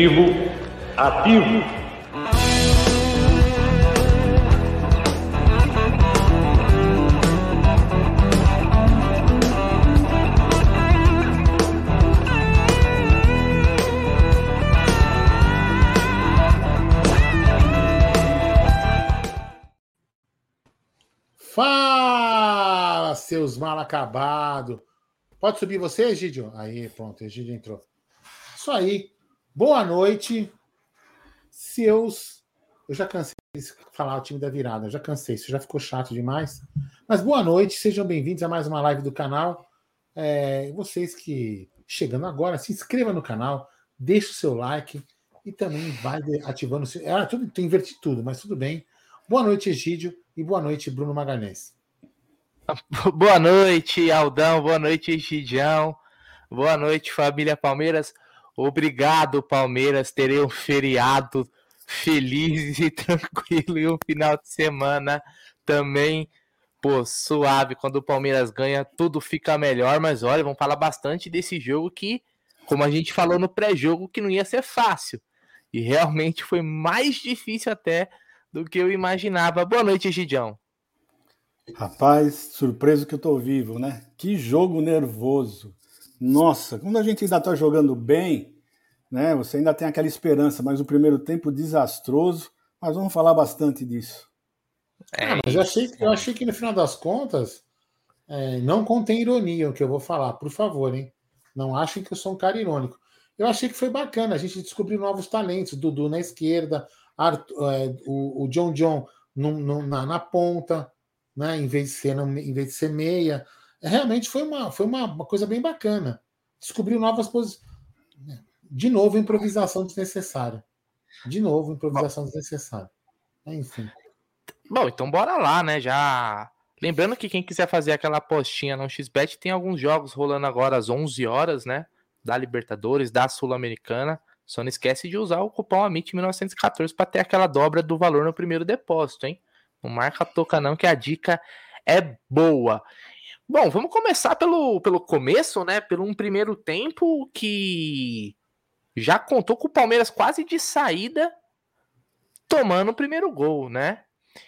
competitivo ativo. Fala, seus mal acabados. Pode subir você, Egidio? Aí, pronto, Egidio entrou. Isso aí. Boa noite, seus. Eu já cansei de falar o time da virada, já cansei, isso já ficou chato demais. Mas boa noite, sejam bem-vindos a mais uma live do canal. É, vocês que chegando agora, se inscreva no canal, deixe o seu like e também vai ativando. Ah, tudo, inverti tudo, mas tudo bem. Boa noite, Egídio, e boa noite, Bruno Magalhães. Boa noite, Aldão. Boa noite, Egidião. Boa noite, família Palmeiras. Obrigado, Palmeiras. Terei um feriado feliz e tranquilo e um final de semana também, pô, suave. Quando o Palmeiras ganha, tudo fica melhor. Mas olha, vamos falar bastante desse jogo que, como a gente falou no pré-jogo, que não ia ser fácil. E realmente foi mais difícil até do que eu imaginava. Boa noite, Egidião. Rapaz, surpreso que eu tô vivo, né? Que jogo nervoso. Nossa, quando a gente ainda tá jogando bem, né? Você ainda tem aquela esperança, mas o primeiro tempo desastroso. Mas vamos falar bastante disso. É, ah, mas eu achei, eu achei que no final das contas, é, não contém ironia o que eu vou falar, por favor, hein? Não achem que eu sou um cara irônico. Eu achei que foi bacana, a gente descobriu novos talentos. Dudu na esquerda, Arthur, é, o, o, John John no, no, na, na, ponta, né? Em vez de ser, em vez de ser meia. É, realmente foi uma, foi uma, uma coisa bem bacana. Descobriu novas posições. De novo, improvisação desnecessária. De novo, improvisação desnecessária. Enfim. Bom, então bora lá, né? Já. Lembrando que quem quiser fazer aquela apostinha no XBet, tem alguns jogos rolando agora às 11 horas, né? Da Libertadores, da Sul-Americana. Só não esquece de usar o cupom AMIT1914 para ter aquela dobra do valor no primeiro depósito, hein? Não marca toca não, que a dica é boa. Bom, vamos começar pelo, pelo começo, né? Pelo um primeiro tempo que já contou com o Palmeiras quase de saída tomando o primeiro gol, né?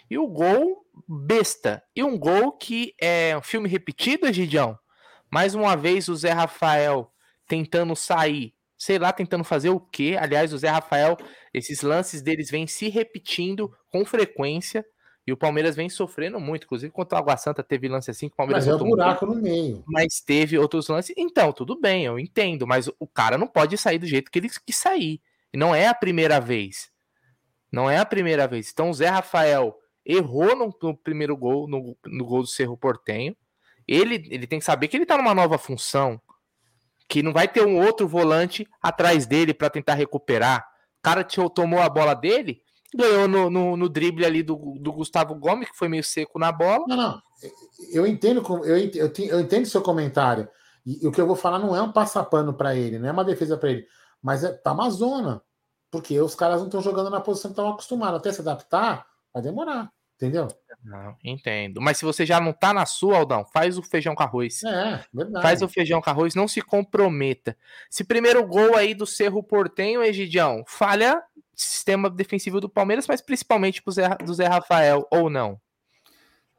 E o gol besta. E um gol que é um filme repetido, Egidião. Mais uma vez o Zé Rafael tentando sair sei lá, tentando fazer o quê. Aliás, o Zé Rafael, esses lances deles vêm se repetindo com frequência. E o Palmeiras vem sofrendo muito. Inclusive, contra o Água Santa teve lance assim que o Palmeiras. Mas é um buraco muito, no meio. Mas teve outros lances. Então, tudo bem, eu entendo. Mas o cara não pode sair do jeito que ele quis sair. Não é a primeira vez. Não é a primeira vez. Então, o Zé Rafael errou no, no primeiro gol, no, no, gol do Cerro Portenho. Ele, ele tem que saber que ele tá numa nova função que não vai ter um outro volante atrás dele para tentar recuperar. O cara tomou a bola dele, ganhou no, no, no, drible ali do, do Gustavo Gomes, que foi meio seco na bola. Não, não. Eu entendo, eu, eu, eu entendo seu comentário. E, e, o que eu vou falar não é um passapano para ele, não é uma defesa para ele, mas é tá uma zona. Porque os caras não estão jogando na posição que estão acostumados. Até se adaptar, vai demorar. Entendeu? Não, entendo. Mas se você já não tá na sua, Aldão, faz o feijão com arroz. É, verdade. Faz o feijão com arroz, não se comprometa. Se primeiro gol aí do Cerro Portenho, Egidião, falha sistema defensivo do Palmeiras, mas principalmente pro Zé, do Zé Rafael, ou não?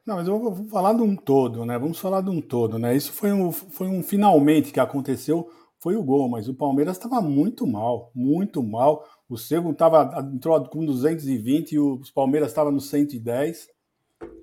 Não, mas eu vou falar de um todo, né? Vamos falar de um todo, né? Isso foi um, foi um finalmente que aconteceu, foi o gol, mas o Palmeiras estava muito mal, muito mal. O Cerro tava, entrou com 220 e o Palmeiras estava no 110.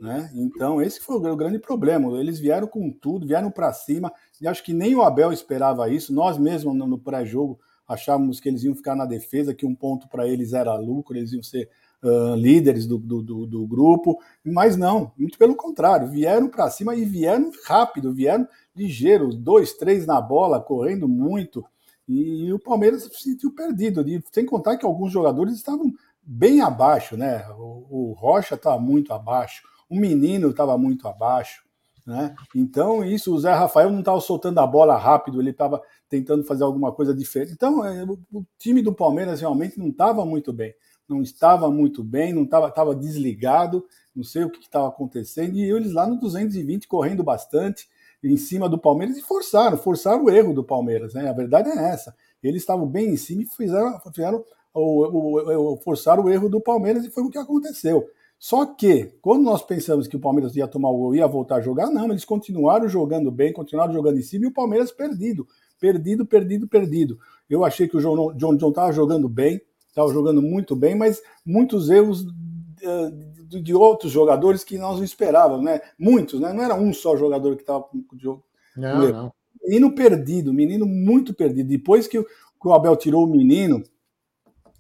Né? Então, esse foi o grande problema. Eles vieram com tudo, vieram para cima, e acho que nem o Abel esperava isso. Nós mesmos, no pré-jogo, achávamos que eles iam ficar na defesa, que um ponto para eles era lucro, eles iam ser uh, líderes do, do, do, do, grupo, mas não, muito pelo contrário, vieram para cima e vieram rápido, vieram ligeiros, dois, três na bola, correndo muito. E, e o Palmeiras se sentiu perdido, e, sem contar que alguns jogadores estavam bem abaixo, né? O, o Rocha estava muito abaixo, o Menino estava muito abaixo, né? Então, isso, o Zé Rafael não estava soltando a bola rápido, ele estava tentando fazer alguma coisa diferente. Então, é, o, o, time do Palmeiras realmente não estava muito bem, não estava muito bem, não estava tava desligado, não sei o que estava acontecendo, e eles lá no 220 correndo bastante, em cima do Palmeiras e forçaram, forçaram o erro do Palmeiras, né? A verdade é essa. Eles estavam bem em cima e fizeram, fizeram o, o, forçaram o erro do Palmeiras e foi o que aconteceu. Só que, quando nós pensamos que o Palmeiras ia tomar o gol ia voltar a jogar, não, eles continuaram jogando bem, continuaram jogando em cima e o Palmeiras perdido. Perdido, perdido, perdido. Eu achei que o John John estava jogando bem, estava jogando muito bem, mas muitos erros de, de, outros jogadores que nós não esperávamos, né? Muitos, né? Não era um só jogador que estava com o jogo. Não, não. Menino perdido, menino muito perdido. Depois que o, que o Abel tirou o menino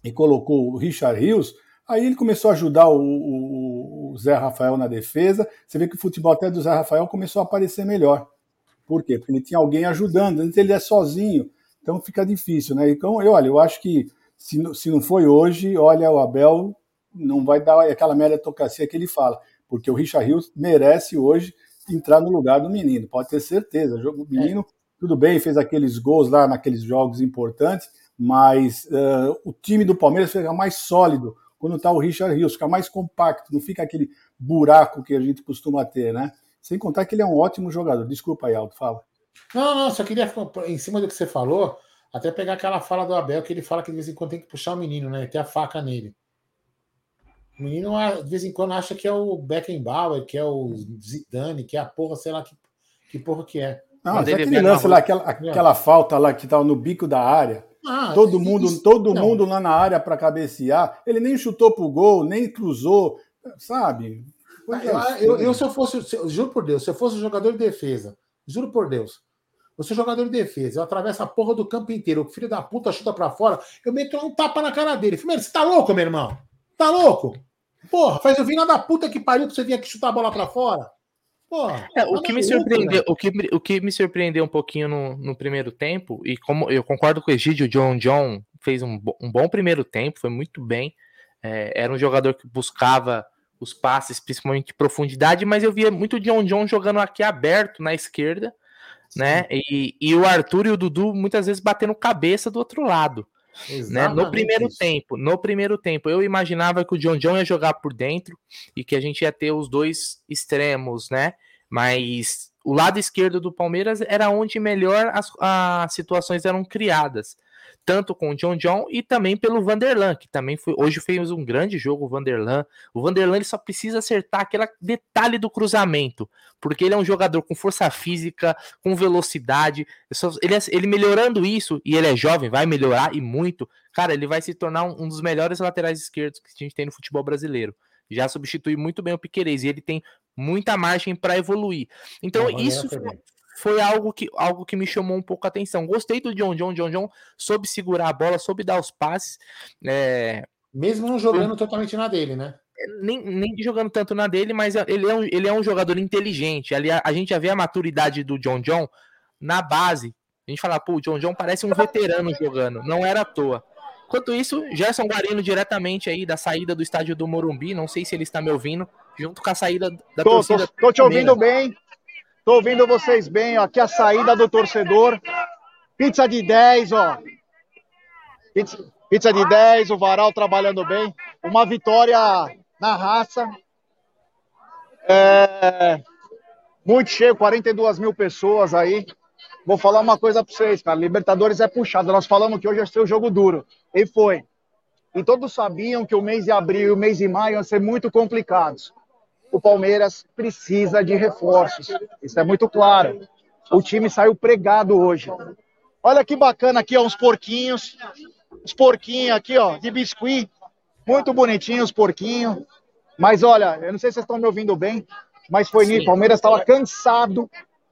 e colocou o Richard Rios, Aí ele começou a ajudar o, o, o, Zé Rafael na defesa. Você vê que o futebol até do Zé Rafael começou a aparecer melhor. Por quê? Porque ele tinha alguém ajudando. Antes ele é sozinho, então fica difícil, né? Então, eu, olha, eu acho que se, se não foi hoje, olha, o Abel não vai dar aquela meritocracia que ele fala, porque o Richard Rios merece hoje entrar no lugar do menino, pode ter certeza. O menino, é. tudo bem, fez aqueles gols lá naqueles jogos importantes, mas uh, o time do Palmeiras fica mais sólido quando está o Richard Rios, fica mais compacto, não fica aquele buraco que a gente costuma ter, né? Sem contar que ele é um ótimo jogador. Desculpa aí, Aldo, fala. Não, não, só queria, em cima do que você falou, até pegar aquela fala do Abel, que ele fala que de vez em quando tem que puxar o menino, né? Ter a faca nele. O menino, de vez em quando, acha que é o Beckenbauer, que é o Zidane, que é a porra, sei lá que, que porra que é. Não, mas aquele lance lá, aquela, aquela falta lá que estava no bico da área, ah, todo mundo, isso, todo não. mundo lá na área para cabecear. Ele nem chutou pro gol, nem cruzou, sabe? Eu, assim. eu, eu, se eu fosse, se, juro por Deus, se eu fosse jogador de defesa, juro por Deus, eu sou jogador de defesa, eu atravesso a porra do campo inteiro, o filho da puta chuta para fora, eu meto um tapa na cara dele. Primeiro, você tá louco, meu irmão? Tá louco? Porra, faz eu vir lá da puta que pariu pra você vir aqui chutar a bola para fora. É, o que me surpreendeu, o que, o que me surpreendeu um pouquinho no, no primeiro tempo, e como eu concordo com o Egídio, o John John fez um, um bom primeiro tempo, foi muito bem. É, era um jogador que buscava os passes, principalmente de profundidade, mas eu via muito o John John jogando aqui aberto na esquerda, né? E, e o Arthur e o Dudu muitas vezes batendo cabeça do outro lado. Né? No primeiro isso. tempo, no primeiro tempo, eu imaginava que o John John ia jogar por dentro e que a gente ia ter os dois extremos, né? Mas o lado esquerdo do Palmeiras era onde melhor as, as situações eram criadas tanto com o John John e também pelo Vanderlan, que também foi, hoje fez um grande jogo o Vanderlan. O Vanderlan ele só precisa acertar aquele detalhe do cruzamento, porque ele é um jogador com força física, com velocidade. Ele, ele melhorando isso, e ele é jovem, vai melhorar e muito. Cara, ele vai se tornar um, um dos melhores laterais esquerdos que a gente tem no futebol brasileiro já substitui muito bem o Piquerez e ele tem muita margem para evoluir. Então, isso foi, foi algo que, algo que me chamou um pouco a atenção. Gostei do John John. John John soube segurar a bola, soube dar os passes. É... Mesmo não jogando totalmente na dele, né? Nem, nem jogando tanto na dele, mas ele é um, ele é um jogador inteligente. Ali, a, a gente já vê a maturidade do John John na base. A gente fala, pô, o John John parece um veterano jogando. Não era à toa. Enquanto isso, Gerson Guarino diretamente aí da saída do estádio do Morumbi, não sei se ele está me ouvindo, junto com a saída da tô, torcida. Tô, tô te ouvindo bem. Tô ouvindo vocês bem, ó. Aqui a saída do torcedor. Pizza de 10, ó. Pizza, pizza de 10, o Varal trabalhando bem. Uma vitória na raça. É, muito cheio, 42 mil pessoas aí. Vou falar uma coisa para vocês, cara. Libertadores é puxado. Nós falamos que hoje ia ser o jogo duro. E foi. E todos sabiam que o mês de abril e o mês de maio iam ser muito complicados o Palmeiras precisa de reforços. Isso é muito claro. O time saiu pregado hoje. Olha que bacana aqui, ó, uns porquinhos. Os porquinhos aqui, ó, de biscuit. Muito bonitinhos os porquinhos. Mas olha, eu não sei se vocês estão me ouvindo bem, mas foi nisso. O Palmeiras estava cansado,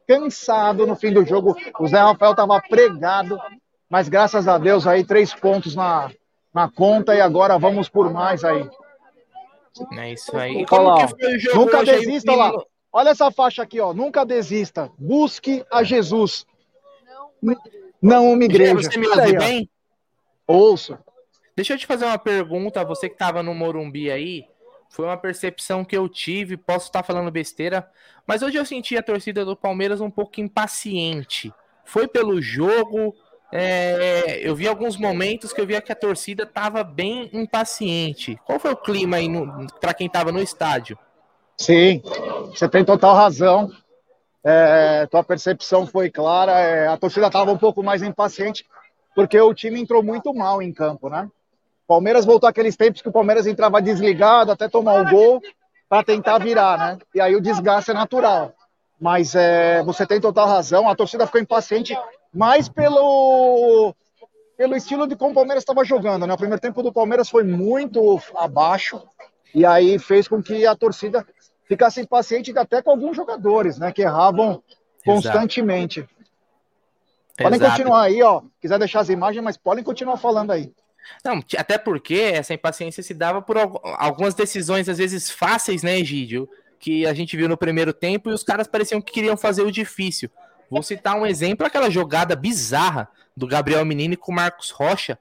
cansado no fim do jogo. O Zé Rafael estava pregado, mas graças a Deus aí, três pontos na, na conta e agora vamos por mais aí. É isso aí. Como que foi o jogo Nunca desista lá. Olha essa faixa aqui, ó. Nunca desista. Busque a Jesus. Não uma igreja. Você me ouve bem? Ouço. Deixa eu te fazer uma pergunta. Você que estava no Morumbi aí, foi uma percepção que eu tive. Posso estar falando besteira, mas hoje eu senti a torcida do Palmeiras um pouco impaciente. Foi pelo jogo, é, eu vi alguns momentos que eu via que a torcida estava bem impaciente. Qual foi o clima aí para quem estava no estádio? Sim, você tem total razão. É, tua percepção foi clara. É, a torcida estava um pouco mais impaciente, porque o time entrou muito mal em campo, né? Palmeiras voltou aqueles tempos que o Palmeiras entrava desligado até tomar o gol para tentar virar, né? E aí o desgaste é natural. Mas é, você tem total razão, a torcida ficou impaciente mais pelo, pelo estilo de como o Palmeiras estava jogando. Né? O primeiro tempo do Palmeiras foi muito abaixo, e aí fez com que a torcida ficasse impaciente até com alguns jogadores, né? Que erravam constantemente. Exato. Podem Exato. continuar aí, ó. Quiser deixar as imagens, mas podem continuar falando aí. Não, até porque essa impaciência se dava por algumas decisões, às vezes fáceis, né, Egídio? Que a gente viu no primeiro tempo e os caras pareciam que queriam fazer o difícil. Vou citar um exemplo, aquela jogada bizarra do Gabriel Menino com o Marcos Rocha,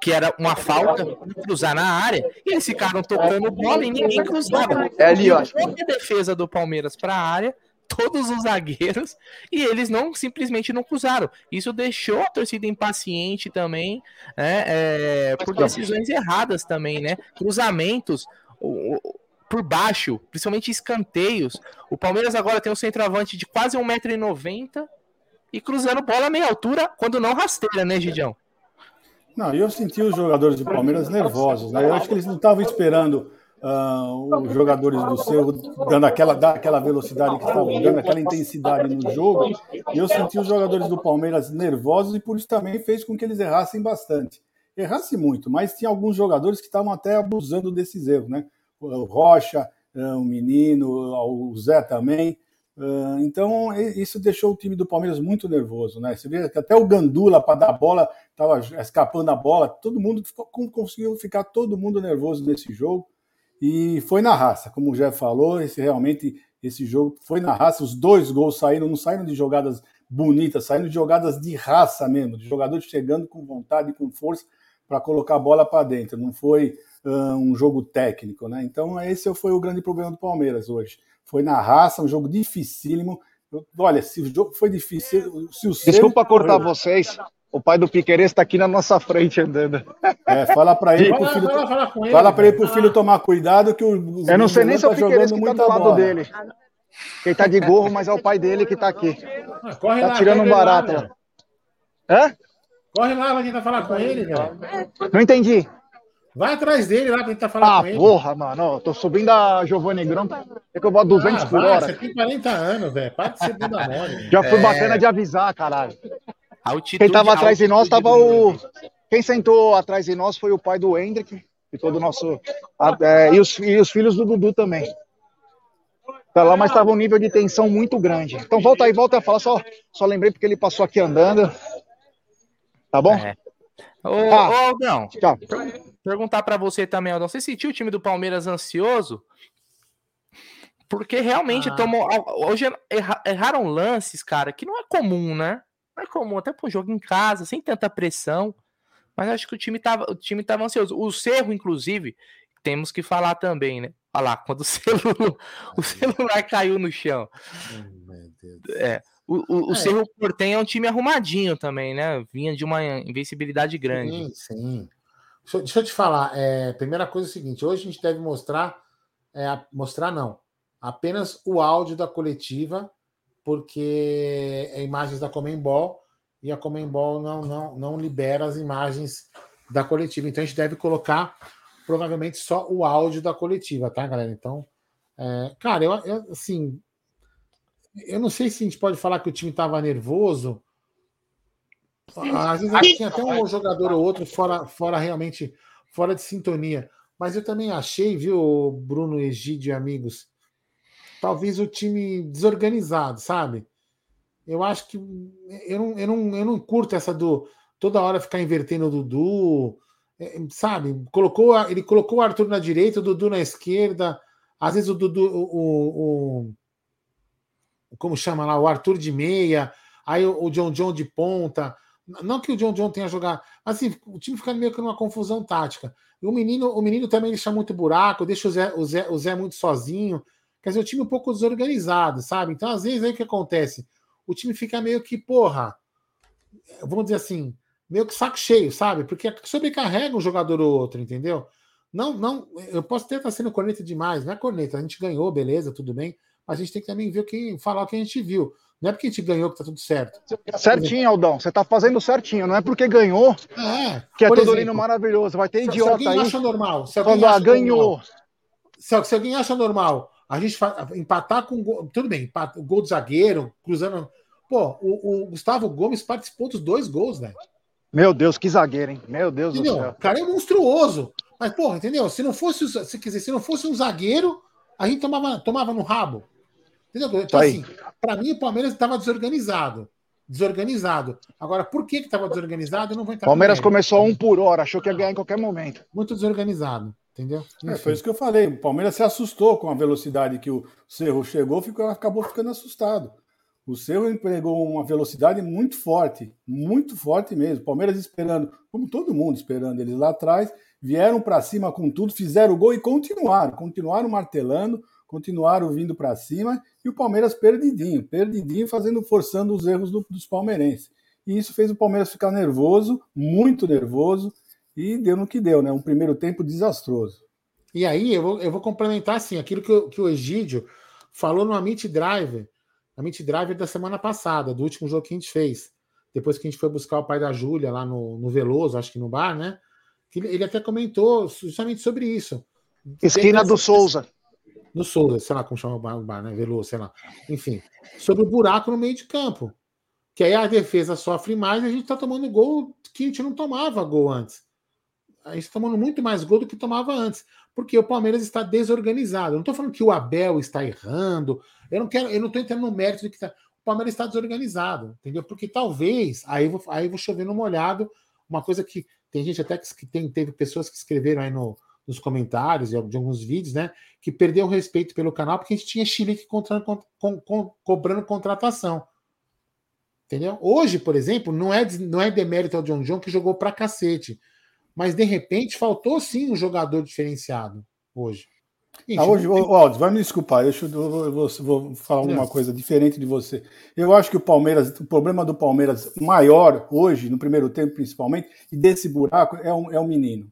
que era uma falta cruzar na área, e eles ficaram tocando bola e ninguém cruzava. É ali, ó. A defesa do Palmeiras para a área, todos os zagueiros e eles não simplesmente não cruzaram. Isso deixou a torcida impaciente também, né, é, por decisões erradas também, né? Cruzamentos o, por baixo, principalmente escanteios. O Palmeiras agora tem um centroavante de quase 1,90m e cruzando bola meia altura quando não rasteira, né, Gidião? Não, eu senti os jogadores do Palmeiras nervosos, né? Eu acho que eles não estavam esperando uh, os jogadores do Cerro dando aquela, aquela velocidade que estavam dando, aquela intensidade no jogo. E eu senti os jogadores do Palmeiras nervosos e por isso também fez com que eles errassem bastante. Errasse muito, mas tinha alguns jogadores que estavam até abusando desses erros, né? Rocha, o Menino, o Zé também. Então, isso deixou o time do Palmeiras muito nervoso, né? Você vê que até o Gandula, para dar bola, estava escapando a bola, todo mundo ficou, conseguiu ficar todo mundo nervoso nesse jogo. E foi na raça, como o Jeff falou, esse realmente esse jogo foi na raça. Os dois gols saíram, não saíram de jogadas bonitas, saíram de jogadas de raça mesmo, de jogadores chegando com vontade, com força para colocar a bola para dentro. Não foi um jogo técnico, né? Então esse foi o grande problema do Palmeiras hoje. Foi na raça, um jogo dificílimo. Olha, se o jogo foi difícil, se o Desculpa cortar vocês. O pai do Piqueires está aqui na nossa frente andando. É, fala para ele, fala, filho, fala, fala, ele, fala para ele pro filho tomar cuidado que o Eu não sei nem se é o tá Piqueires que tá do lado bola. dele. Quem tá de gorro, mas é o pai dele que tá aqui. Ah, corre tá lá, tirando um barato. Lá, Hã? Corre lá, vai tentar falar com ele, velho. Não entendi. Vai atrás dele lá pra tentar falar ah, com ele. Ah, porra, mano. tô subindo a Giovanni Grão. É que eu boto 200 ah, por vai, hora. Você tem 40 anos, velho. Para de ser bunda mole. Já foi é... bacana de avisar, caralho. Quem tava atrás de nós tava o. Quem sentou atrás de nós foi o pai do Hendrick, e todo o nosso. É, e, os, e os filhos do Dudu também. Tá lá, mas tava um nível de tensão muito grande. Então volta aí, volta a falar. Só, só lembrei porque ele passou aqui andando. Tá bom? É. Ô, ah, ô Aldão, tchau. Perguntar para você também, Aldão. Você sentiu o time do Palmeiras ansioso? Porque realmente ah. tomou. Hoje erraram lances, cara, que não é comum, né? Não é comum, até pro jogo em casa, sem tanta pressão. Mas acho que o time tava, o time tava ansioso. O Cerro, inclusive, temos que falar também, né? Olha lá, quando o celular, o celular caiu no chão. É, o, o, o é. Cerro Portem é um time arrumadinho também, né? Vinha de uma invencibilidade grande. Sim, sim. Deixa, deixa eu te falar. É, primeira coisa é o seguinte: hoje a gente deve mostrar, é, mostrar não, apenas o áudio da coletiva porque é imagens da Comembol e a Comembol não, não, não libera as imagens da coletiva. Então a gente deve colocar provavelmente só o áudio da coletiva, tá, galera? Então, é, cara, eu, eu, assim, eu não sei se a gente pode falar que o time estava nervoso. Às vezes tinha até um jogador ou outro fora, fora realmente fora de sintonia. Mas eu também achei, viu, Bruno Egídio e amigos, talvez o time desorganizado, sabe? Eu acho que eu não, eu não, eu não curto essa do toda hora ficar invertendo o Dudu, é, sabe? Colocou, ele colocou o Arthur na direita, o Dudu na esquerda. Às vezes o Dudu, o, o, o como chama lá, o Arthur de meia, aí o, o John John de ponta. Não que o John John tenha jogado, mas assim, o time fica meio que numa confusão tática. E o menino, o menino também deixa muito buraco, deixa o Zé, o Zé, o Zé muito sozinho. Quer dizer, o time um pouco desorganizado, sabe? Então, às vezes, aí o que acontece? O time fica meio que, porra, vamos dizer assim, meio que saco cheio, sabe? Porque sobrecarrega um jogador ou outro, entendeu? Não, não, eu posso até estar sendo corneta demais, não é corneta, a gente ganhou, beleza, tudo bem, a gente tem que também ver quem falar o que a gente viu. Não é porque a gente ganhou que tá tudo certo. Certinho, Aldão. Você tá fazendo certinho. Não é porque ganhou É, que é exemplo, lindo maravilhoso. Vai ter se, se idiota alguém aí acha normal, se alguém quando ah, acha ganhou. normal, se, se alguém acha normal a gente empatar com gol, tudo bem, empata, gol do zagueiro, cruzando. Pô, o, o Gustavo Gomes participou dos dois gols, velho. Meu Deus, que zagueiro, hein? Meu Deus do Entendeu? céu. O cara é monstruoso. Mas, porra, entendeu? Se não fosse, se quiser, se não fosse um zagueiro, a gente tomava, tomava no rabo. Entendeu? Então, Tá aí. Pra mim, o Palmeiras estava desorganizado. Desorganizado. Agora, por que que estava desorganizado? Eu não vou entrar Palmeiras começou a um por hora, achou que ia ganhar em qualquer momento. Muito desorganizado. Entendeu? É, foi isso que eu falei. O Palmeiras se assustou com a velocidade que o Cerro chegou, ficou, acabou ficando assustado. O Cerro empregou uma velocidade muito forte, muito forte mesmo. O Palmeiras esperando, como todo mundo esperando eles lá atrás, vieram para cima com tudo, fizeram o gol e continuaram, continuaram martelando, continuaram vindo para cima e o Palmeiras perdidinho, perdidinho, fazendo, forçando os erros do- dos palmeirenses. E isso fez o Palmeiras ficar nervoso, muito nervoso, e deu no que deu, né? Um primeiro tempo desastroso. E aí, eu vou, eu vou complementar assim, aquilo que, o- que o Egídio falou no Amit Driver, Amit Driver da semana passada, do último jogo que a gente fez. Depois que a gente foi buscar o pai da Júlia lá no, no Veloso, acho que no bar, né? Que ele, ele até comentou justamente sobre isso. Esquina do Souza. No Souza, sei lá como chama o bar, né? Veloso, sei lá. Enfim, sobre o buraco no meio de campo. Que aí a defesa sofre mais e a gente tá tomando gol que a gente não tomava gol antes. A gente tá tomando muito mais gol do que tomava antes. Porque o Palmeiras está desorganizado. Eu não estou falando que o Abel está errando. Eu não quero, eu não estou entrando no mérito de que tá, o Palmeiras está desorganizado, entendeu? Porque talvez, aí vou, aí vou chover no molhado, uma coisa que tem gente até que, que tem, teve pessoas que escreveram aí no, nos comentários de, de alguns vídeos, né? Que perdeu o respeito pelo canal porque a gente tinha Chile contra, com, com, cobrando contratação. Entendeu? Hoje, por exemplo, não é, não é demérito ao John John que jogou pra cacete. Mas de repente faltou sim um jogador diferenciado hoje. Gente, Ah, hoje, tem- Aldo, vai me desculpar, deixa eu, eu vou, vou- falar Não. uma coisa diferente de você. Eu acho que o Palmeiras, o problema do Palmeiras maior hoje, no primeiro tempo principalmente, e desse buraco, é o, é o menino.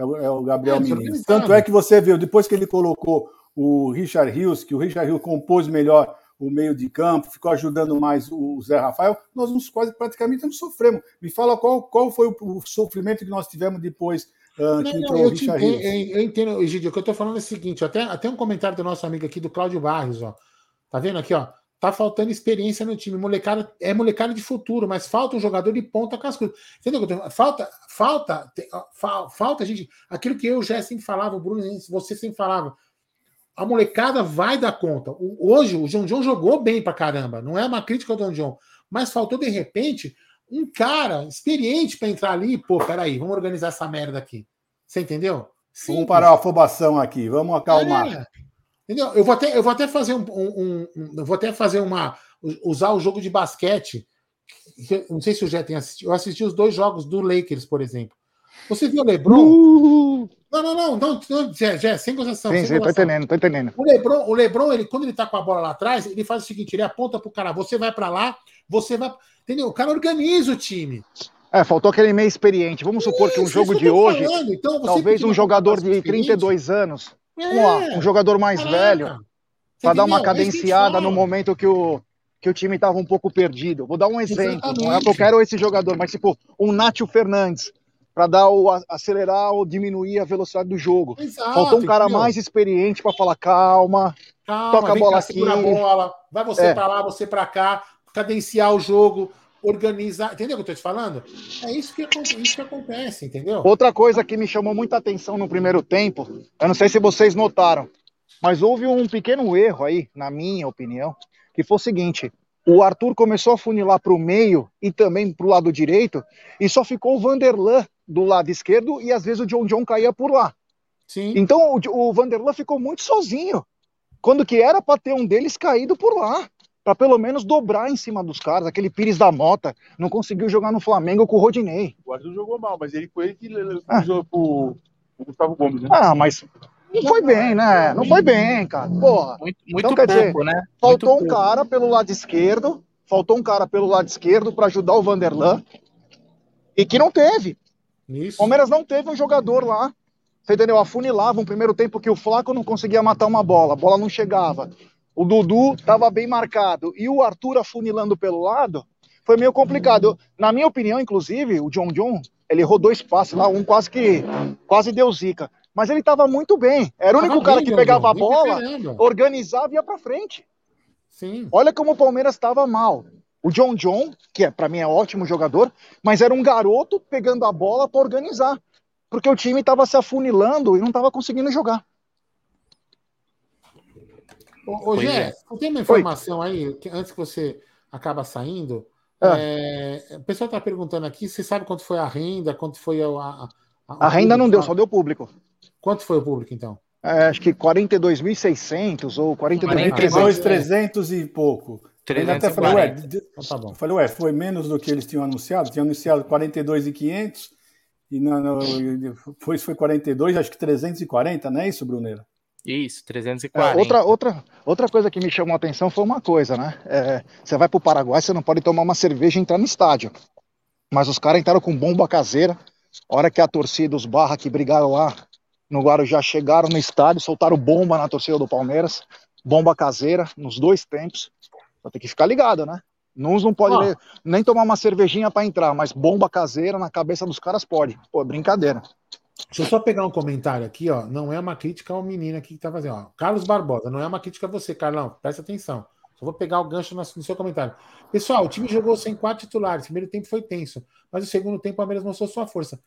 É o, é o Gabriel É, Menino. Tanto é que você viu, depois que ele colocou o Richard Rios, que o Richard Rios compôs melhor o meio de campo, ficou ajudando mais o Zé Rafael, nós nos quase praticamente não sofremos. Me fala qual, qual foi o, sofrimento que nós tivemos depois ah, que Não, entrou não, o eu, Richard entendo, Rios. eu, eu entendo, Egidio. O que eu tô falando é o seguinte: até, até um comentário do nosso amigo aqui, do Cláudio Barros, ó. Tá vendo aqui, ó? Tá faltando experiência no time. Molecada, é molecada de futuro, mas falta um jogador de ponta cascudo. Entendeu? Falta, falta, falta, gente. Aquilo que eu já sempre falava, o Bruno, você sempre falava. A molecada vai dar conta. Hoje, o João John jogou bem pra caramba. Não é uma crítica ao John John. Mas faltou, de repente, um cara experiente pra entrar ali. Pô, peraí, vamos organizar essa merda aqui. Você entendeu? Vamos parar a afobação aqui, vamos acalmar. É. Entendeu? Eu vou até, eu vou até fazer um, um- um- eu vou até fazer uma usar o jogo de basquete. que não sei se o Jé tem assistido. Eu assisti os dois jogos do Lakers, por exemplo. Você viu o LeBron? Uh, Não, não, não, não, não Jé, Jé, sem gozação. sim, sem sim, tô entendendo, tô entendendo. O LeBron, o LeBron, ele quando ele tá com a bola lá atrás, ele faz o seguinte, ele aponta pro cara, você vai para lá, você vai, entendeu? O cara organiza o time. É, faltou aquele meio experiente. Vamos supor que um Isso, jogo que de eu tô hoje, falando. Então, talvez um jogador de experiente, 32 anos, é, vamos lá, um jogador mais caraca. velho, para dar uma? É a cadenciada no momento que o, que o time estava um pouco perdido. Vou dar um exemplo. Não é Exatamente. que eu quero esse jogador, mas tipo, um Nátio Fernandes, para dar o a- acelerar ou diminuir a velocidade do jogo. Exato, Faltou um cara entendeu? mais experiente para falar, calma, Calma, toca a bola cá, segura aqui. a bola, vai você É. pra lá, você pra cá, cadenciar o jogo, organizar. Entendeu o que eu tô te falando? É isso que, isso que acontece, entendeu? Outra coisa que me chamou muita atenção no primeiro tempo, eu não sei se vocês notaram, mas houve um pequeno erro aí, na minha opinião, que foi o seguinte: o Arthur começou a funilar para o meio e também para o lado direito, e só ficou o Vanderlan do lado esquerdo e às vezes o John John caía por lá. Sim. Então o, o Vanderlan ficou muito sozinho, quando que era para ter um deles caído por lá. Para pelo menos dobrar em cima dos caras, aquele Pires da Mota não conseguiu jogar no Flamengo com o Rodinei. O Arthur jogou mal, mas ele foi ele que Ah. cruzou pro, pro Gustavo Gomes, né? Ah, mas não foi bem, né? Não foi bem, cara. Porra. Muito, muito Então, quer dizer, pouco, né? Faltou um Muito pouco. cara pelo lado esquerdo, faltou um cara pelo lado esquerdo para ajudar o Vanderlan. E que não teve. O Isso. Palmeiras não teve um jogador lá. Você entendeu? Afunilava um primeiro tempo que o Flaco não conseguia matar uma bola, a bola não chegava. O Dudu estava bem marcado e o Arthur afunilando pelo lado, foi meio complicado. Na minha opinião, inclusive, o John John, ele errou dois passes lá, um quase que quase deu zica. Mas ele estava muito bem. Era o único Tava cara bem, que pegava John, a bola, organizava e ia para frente. Sim. Olha como o Palmeiras estava mal. O John John, que é, para mim é ótimo jogador, mas era um garoto pegando a bola para organizar. Porque o time estava se afunilando e não estava conseguindo jogar. Ô, Gé, é. você tem uma informação aí, que antes que você acaba saindo? Ah. É, o pessoal está perguntando aqui, você sabe quanto foi a renda, quanto foi a. A, A renda não deu, público? só deu público. Quanto foi o público, então? É, acho que 42.600 ou 42.300. 42, 300 e pouco. Ele até falou, ué, 340. de- Então tá bom. eu falei, ué, foi menos do que eles tinham anunciado? Tinham anunciado 42,500 e não, não, e depois foi 42, acho que 340, não é isso, Bruneira? Isso, É, 340. outra, outra, outra coisa que me chamou a atenção foi uma coisa, né? É, você vai pro Paraguai, você não pode tomar uma cerveja e entrar no estádio. Mas os caras entraram com bomba caseira. A hora que a torcida, os barra que brigaram lá no Guarujá, chegaram no estádio, soltaram bomba na torcida do Palmeiras. Bomba caseira, nos dois tempos. Só tem que ficar ligado, né? Uns não pode Ó. nem, nem tomar uma cervejinha pra entrar, mas bomba caseira na cabeça dos caras pode. Pô, brincadeira. Deixa eu só pegar um comentário aqui, ó. Não é uma crítica ao menino aqui que tá fazendo. Ó. Carlos Barbosa, não é uma crítica a você, Carlão. Presta atenção. Só vou pegar o gancho no no seu comentário. Pessoal, o time jogou sem quatro titulares. O primeiro tempo foi tenso, mas o segundo tempo o Palmeiras mostrou sua força.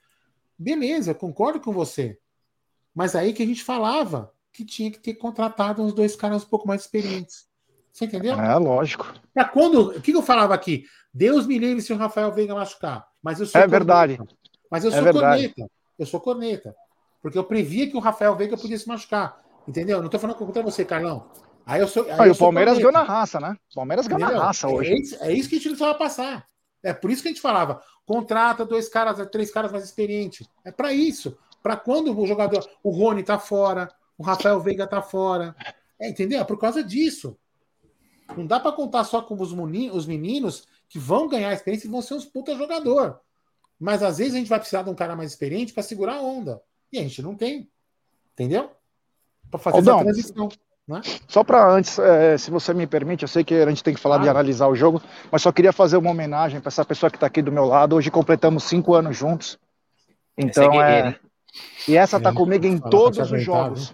Beleza, concordo com você. Mas aí que a gente falava que tinha que ter contratado uns dois caras um pouco mais experientes. Você entendeu? É, lógico. Pra quando. O que eu falava aqui? Deus me livre se o Rafael Veiga machucar. Mas eu sou É verdade. Mas eu É sou verdade. corneta. Eu sou corneta. Porque eu previa que o Rafael Veiga podia se machucar. Entendeu? Não tô falando contra você, Carlão. Aí eu sou. aí Ah, eu o Palmeiras ganhou na raça, né? O Palmeiras ganhou na raça É hoje. isso, é isso que a gente não precisava passar. É por isso que a gente falava: contrata dois caras, três caras mais experientes. É para isso. Para quando o jogador. O Rony tá fora, o Rafael Veiga tá fora. É, entendeu? É por causa disso. Não dá para contar só com os meni- os meninos que vão ganhar experiência e vão ser uns puta jogador. Mas às vezes a gente vai precisar de um cara mais experiente para segurar a onda. E a gente não tem. Entendeu? Para fazer Aldão, essa transição. Só para antes, é, se você me permite, eu sei que a gente tem que falar de Claro. analisar o jogo, mas só queria fazer uma homenagem para essa pessoa que está aqui do meu lado. Hoje completamos cinco anos juntos. Então é guerreira, é. E essa tá É, comigo em pra todos os jogos.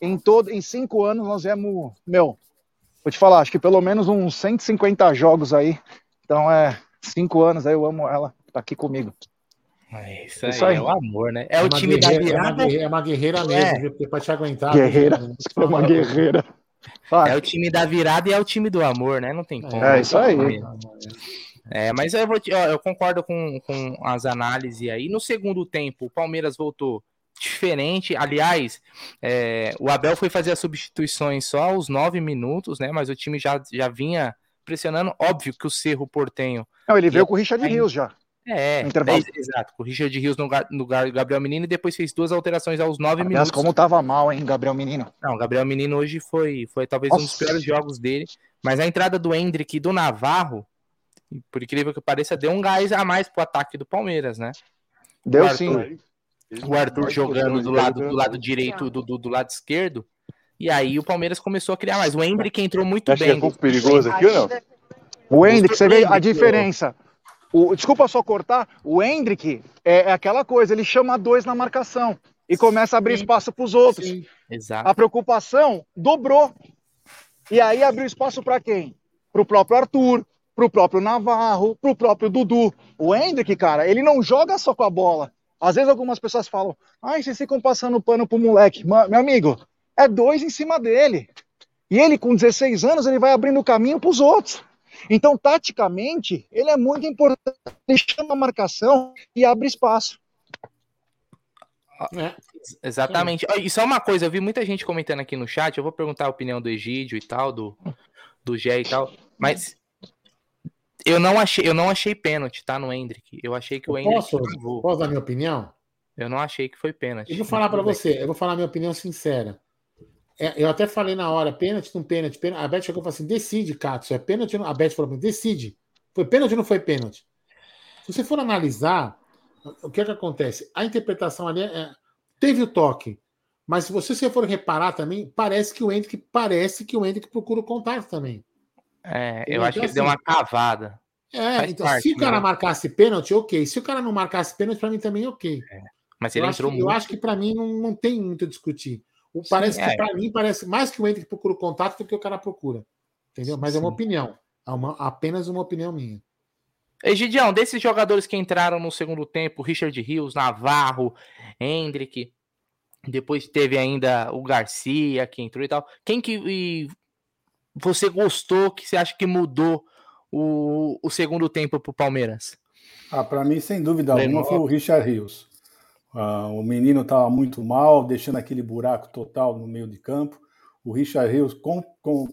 Em todo, em cinco anos nós viemos, meu, vou te falar, acho que pelo menos uns 150 jogos aí. Então é cinco anos aí eu amo ela, tá aqui comigo. É isso aí, Isso aí. é o amor, né? É, o uma time da guerreira, É uma virada. guerreira, é uma guerreira mesmo, É. viu? Porque pra te aguentar. Guerreira, viu? é uma guerreira. É o time da virada e é o time do amor, né? Não tem como. É isso aí. É, mas eu, vou te- ó, eu concordo com, com as análises aí. No segundo tempo, o Palmeiras voltou diferente. Aliás, é, o Abel foi fazer as substituições só aos nove minutos, né? Mas o time já, já vinha pressionando. Óbvio que o Cerro Portenho. Não, ele veio com o Richard Aí- Rios já. É, Intervalo. dez- exato. Com o Richard Rios no, lugar- no Gabriel Menino e depois fez duas alterações aos nove Aliás, minutos. como tava mal, hein, Gabriel Menino. Não, o Gabriel Menino hoje foi, foi talvez um dos Nossa. piores jogos dele. Mas a entrada do Hendrick e do Navarro, por incrível que pareça, deu um gás a mais pro ataque do Palmeiras, né? Deu O sim. Arthur. O Arthur jogando do lado, do lado direito, do, do, do lado esquerdo. E aí o Palmeiras começou a criar mais. O Hendrick entrou muito Acho que é bem. pouco perigoso aqui ou não? O Hendrick, você vê a Hendrick, diferença. O, desculpa só cortar, o Hendrick é, é aquela coisa, ele chama dois na marcação e começa a abrir Sim. espaço para os outros. Sim. A preocupação dobrou. E aí abriu espaço para quem? Para o próprio Arthur, para o próprio Navarro, para o próprio Dudu. O Hendrick, cara, ele não joga só com a bola. Às vezes algumas pessoas falam, ai, vocês ficam passando pano pro moleque. Ma- Meu amigo, é dois em cima dele. E ele, com 16 anos, ele vai abrindo o caminho para os outros. Então, taticamente, ele é muito importante. Ele chama a marcação e abre espaço. É. Exatamente. Ó, E só uma coisa, eu vi muita gente comentando aqui no chat, eu vou perguntar a opinião do Egídio e tal, do, do Gé e tal, mas eu não achei, eu não achei pênalti, tá, no Hendrick. Eu achei que o Hendrick Posso, travou. posso dar minha opinião? Eu não achei que foi pênalti. Eu vou falar para você, eu vou falar minha opinião sincera. É, eu até falei na hora, pênalti, não pênalti, pênalti. A Beth chegou e falou assim: decide, Cássio, é pênalti ou não? A Beth falou assim, decide. Foi pênalti ou não foi pênalti? Se você for analisar, o que é que acontece? A interpretação ali é. Teve o toque, Mas se você se for reparar também, parece que o Hendrick parece que o Hendrick procura o contato também. É, eu Então, acho que ele deu assim, uma cavada. É, Faz então parte, se o cara né? marcasse pênalti, ok. Se o cara não marcasse pênalti, para mim também ok. Mas Eu ele acho, entrou eu muito. acho que para mim não, não tem muito a discutir. O, Sim, parece é. que para mim parece mais que o Hendrick procura o contato do que o cara procura. Entendeu? Mas é uma opinião. É uma- apenas uma opinião minha. Egidião, desses jogadores que entraram no segundo tempo, Richard Rios, Navarro, Hendrick, depois teve ainda o Garcia que entrou e tal. Quem que e você gostou, que você acha que mudou o, o segundo tempo pro Palmeiras? Ah, para mim, sem dúvida alguma, foi o Richard Rios. Ah, o menino estava muito mal, deixando aquele buraco total no meio de campo. O Richard Rios com- com-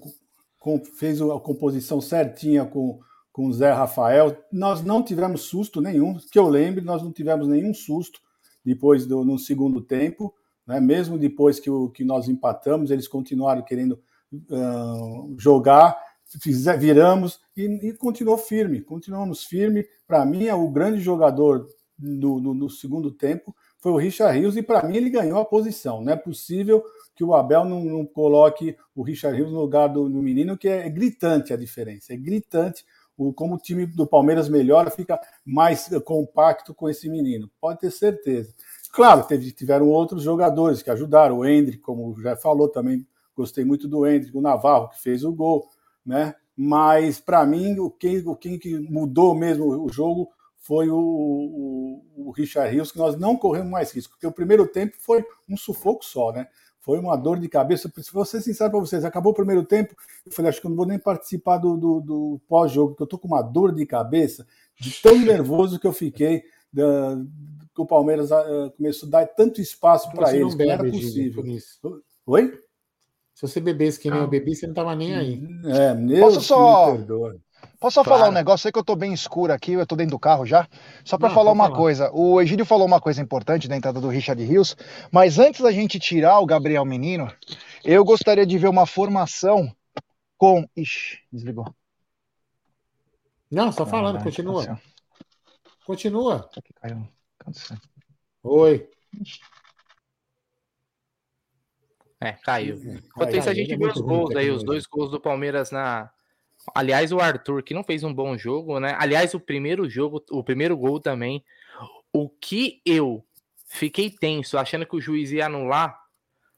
com- fez a composição certinha com, com o Zé Rafael. Nós não tivemos susto nenhum, que eu lembre, nós não tivemos nenhum susto depois do no segundo tempo. Né? Mesmo depois que, o, que nós empatamos, eles continuaram querendo ah, jogar, fizer, viramos e, e continuou firme, continuamos firme. Para mim, é o grande jogador do, do- do segundo tempo foi o Richard Rios e para mim ele ganhou a posição. Não é possível que o Abel não, não coloque o Richard Rios no lugar do, do menino, que é, gritante a diferença, é gritante o, como o time do Palmeiras melhora, fica mais eh, compacto com esse menino, pode ter certeza. Claro, teve, tiveram outros jogadores que ajudaram, o Hendrick, como já falou também, gostei muito do Hendrick, o Navarro, que fez o gol, né? Mas para mim, o quem, o quem que mudou mesmo o jogo foi o, o, o Richard Rios, que nós não corremos mais risco, porque o primeiro tempo foi um sufoco só, né? Foi uma dor de cabeça. Se vou ser sincero para vocês, acabou o primeiro tempo, eu falei, acho que eu não vou nem participar do, do, do pós-jogo, porque eu tô com uma dor de cabeça, de tão nervoso que eu fiquei, da, que o Palmeiras ah, começou a dar tanto espaço para Você eles, não que não era possível. Oi? Se você bebesse que nem eu bebi, você não tava nem aí. É, meu Posso só- me perdoa. Posso só Claro. falar um negócio? Sei que eu tô bem escuro aqui, eu tô dentro do carro já. Só pra Não, falar uma falar. coisa. O Egídio falou uma coisa importante da entrada do Richard Rios, mas antes da gente tirar o Gabriel Menino, eu gostaria de ver uma formação com. Ixi, desligou. Não, só falando, Caralho, continua. aconteceu. Continua. Aqui caiu. Aconteceu. Oi. É, caiu. Enquanto isso, a gente É viu os gols aí, os dois gols do Palmeiras na. Aliás, o Arthur, que não fez um bom jogo, né? Aliás, o primeiro jogo, o primeiro gol também. O que eu fiquei tenso, achando que o juiz ia anular.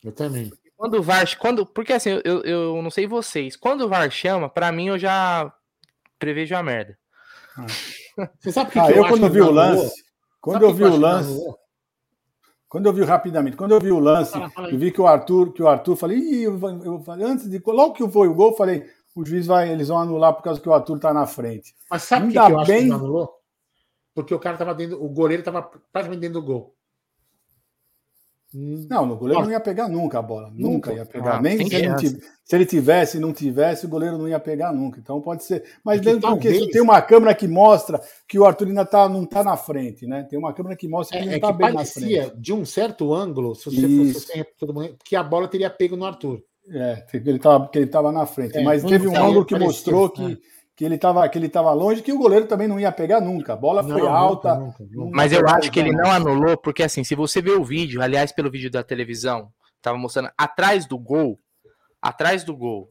Eu também. Quando o VAR. Quando, porque assim, eu, eu, eu não sei vocês. Quando o VAR chama, pra mim eu já prevejo a merda. Você sabe que Ah, que eu acho quando eu vi o lance, quando Sabe eu vi eu o lance? Quando eu vi rapidamente, quando eu vi o lance Fala, fala aí. e vi que o Arthur, que o Arthur, falei, eu, eu falei, antes de logo que foi o gol, eu falei, o juiz vai, eles vão anular por causa que o Arthur tá na frente. Mas sabe por que, que eu acho bem- que não anulou? Porque o cara tava dentro, o goleiro tava praticamente dentro do gol. Hum, Não, o goleiro Nossa. não ia pegar nunca a bola, nunca, Nunca. ia pegar. Ah, Nem se ele, tivesse, se ele tivesse, não tivesse, o goleiro não ia pegar nunca. Então pode ser. Mas É que dentro porque talvez- tem uma câmera que mostra que o Arthur ainda tá, não tá na frente, né? Tem uma câmera que mostra que É, ele é não tá que bem na frente. de um certo ângulo, se você Isso. fosse todo mundo, que a bola teria pego no Arthur. É, que ele tava, que ele tava na frente. É, Mas teve um ângulo que mostrou que, que, ele tava, que ele tava longe, que o goleiro também não ia pegar nunca. A bola foi Não, alta. nunca, nunca, nunca. Mas eu acho que ele não. anulou, porque assim, se você ver o vídeo, aliás, pelo vídeo da televisão, tava mostrando atrás do gol, atrás do gol,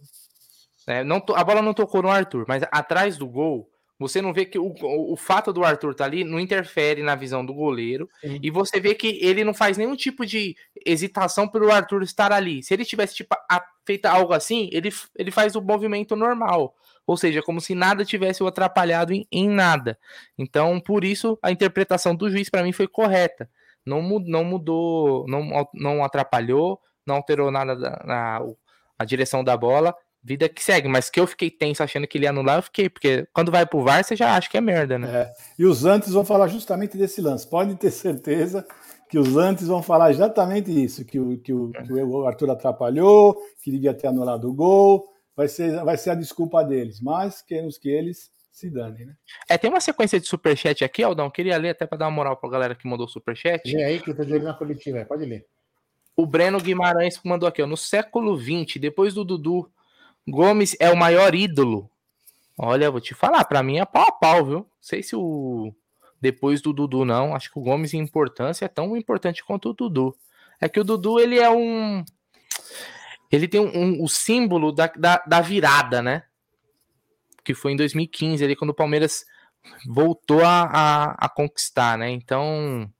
né, não to- a bola não tocou no Arthur, mas atrás do gol, você não vê que o, o, fato do Arthur tá ali não interfere na visão do goleiro, Sim. e você vê que ele não faz nenhum tipo de hesitação pelo Arthur estar ali. Se ele tivesse tipo, a- feito algo assim, ele, ele faz o movimento normal. Ou seja, como se nada tivesse o atrapalhado em, em nada. Então, por isso, a interpretação do juiz para mim foi correta. Não, não mudou, não, não atrapalhou, não alterou nada da, na o- a direção da bola. Vida que segue, mas que eu fiquei tenso achando que ele ia anular, eu fiquei, porque quando vai pro VAR, você já acha que é merda, né? E os antes vão falar justamente desse lance. Pode ter certeza que os antes vão falar exatamente isso: que o, que o, que o Arthur atrapalhou, que devia ter anulado o gol. Vai ser, vai ser a desculpa deles. Mas queremos que eles se danem, né? É, tem uma sequência de superchat aqui, Aldão. Queria ler até para dar uma moral pra galera que mandou superchat. Lê aí que eu tô de olho na coletiva, é, pode ler. O Breno Guimarães mandou aqui, ó. No século XX, depois do Dudu, Gomes é o maior ídolo. Olha, vou te falar, pra mim é pau a pau, viu? Não sei se o. Depois do Dudu, não. Acho que o Gomes em importância é tão importante quanto o Dudu. É que o Dudu, ele é um. Ele tem um, um, o símbolo da, da, da virada, né? Que foi em 2015, ali, quando o Palmeiras voltou a, a, a conquistar, né? Então,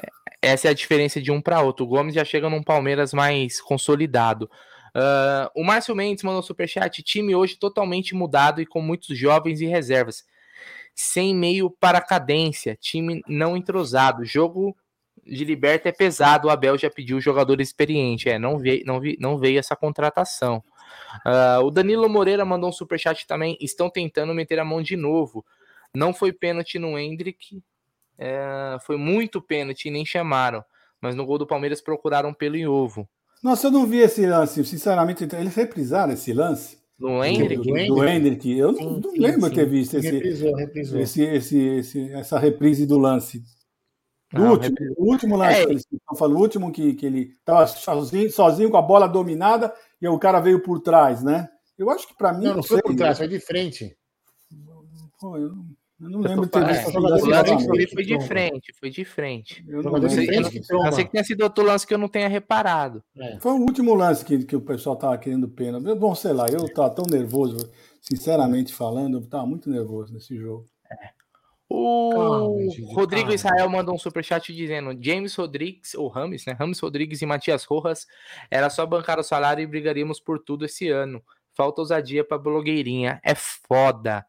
é, essa é a diferença de um para outro. O Gomes já chega num Palmeiras mais consolidado. Uh, o Márcio Mendes mandou superchat: time hoje totalmente mudado e com muitos jovens e reservas. Sem meio para cadência, time não entrosado. Jogo de liberta é pesado. O Abel já pediu jogador experiente. É, não veio, não, não veio essa contratação. Uh, o Danilo Moreira mandou um superchat também. Estão tentando meter a mão de novo. Não foi pênalti no Hendrick. É, foi muito pênalti e nem chamaram. Mas no gol do Palmeiras procuraram pelo em ovo. Nossa, eu não vi esse lance, sinceramente. Eles reprisaram esse lance? Do Hendrick? Do, do Hendrick. Eu sim, não, não sim, lembro sim. ter visto esse, reprisou, reprisou. Esse, esse, esse, essa reprise do lance. Do não, último, o último lance é. que eles falando, o último que, que ele estava sozinho, sozinho com a bola dominada e o cara veio por trás, né? Eu acho que para mim. Não, não foi por trás, foi de frente. Pô, eu não eu não lembro de ter visto é, o lance que foi, foi de frente, foi de frente. Eu não, sei, eu, eu sei que tenha sido outro lance que eu não tenha reparado. É. Foi o último lance que, que o pessoal tava querendo pena. Bom, sei lá, eu tava tão nervoso, sinceramente falando, eu tava muito nervoso nesse jogo. É. O calma, Rodrigo calma. Israel mandou um superchat dizendo: James Rodrigues, ou Rames, né? Rames Rodrigues e Matias Rojas, era só bancar o salário e brigaríamos por tudo esse ano. Falta ousadia pra blogueirinha. É foda.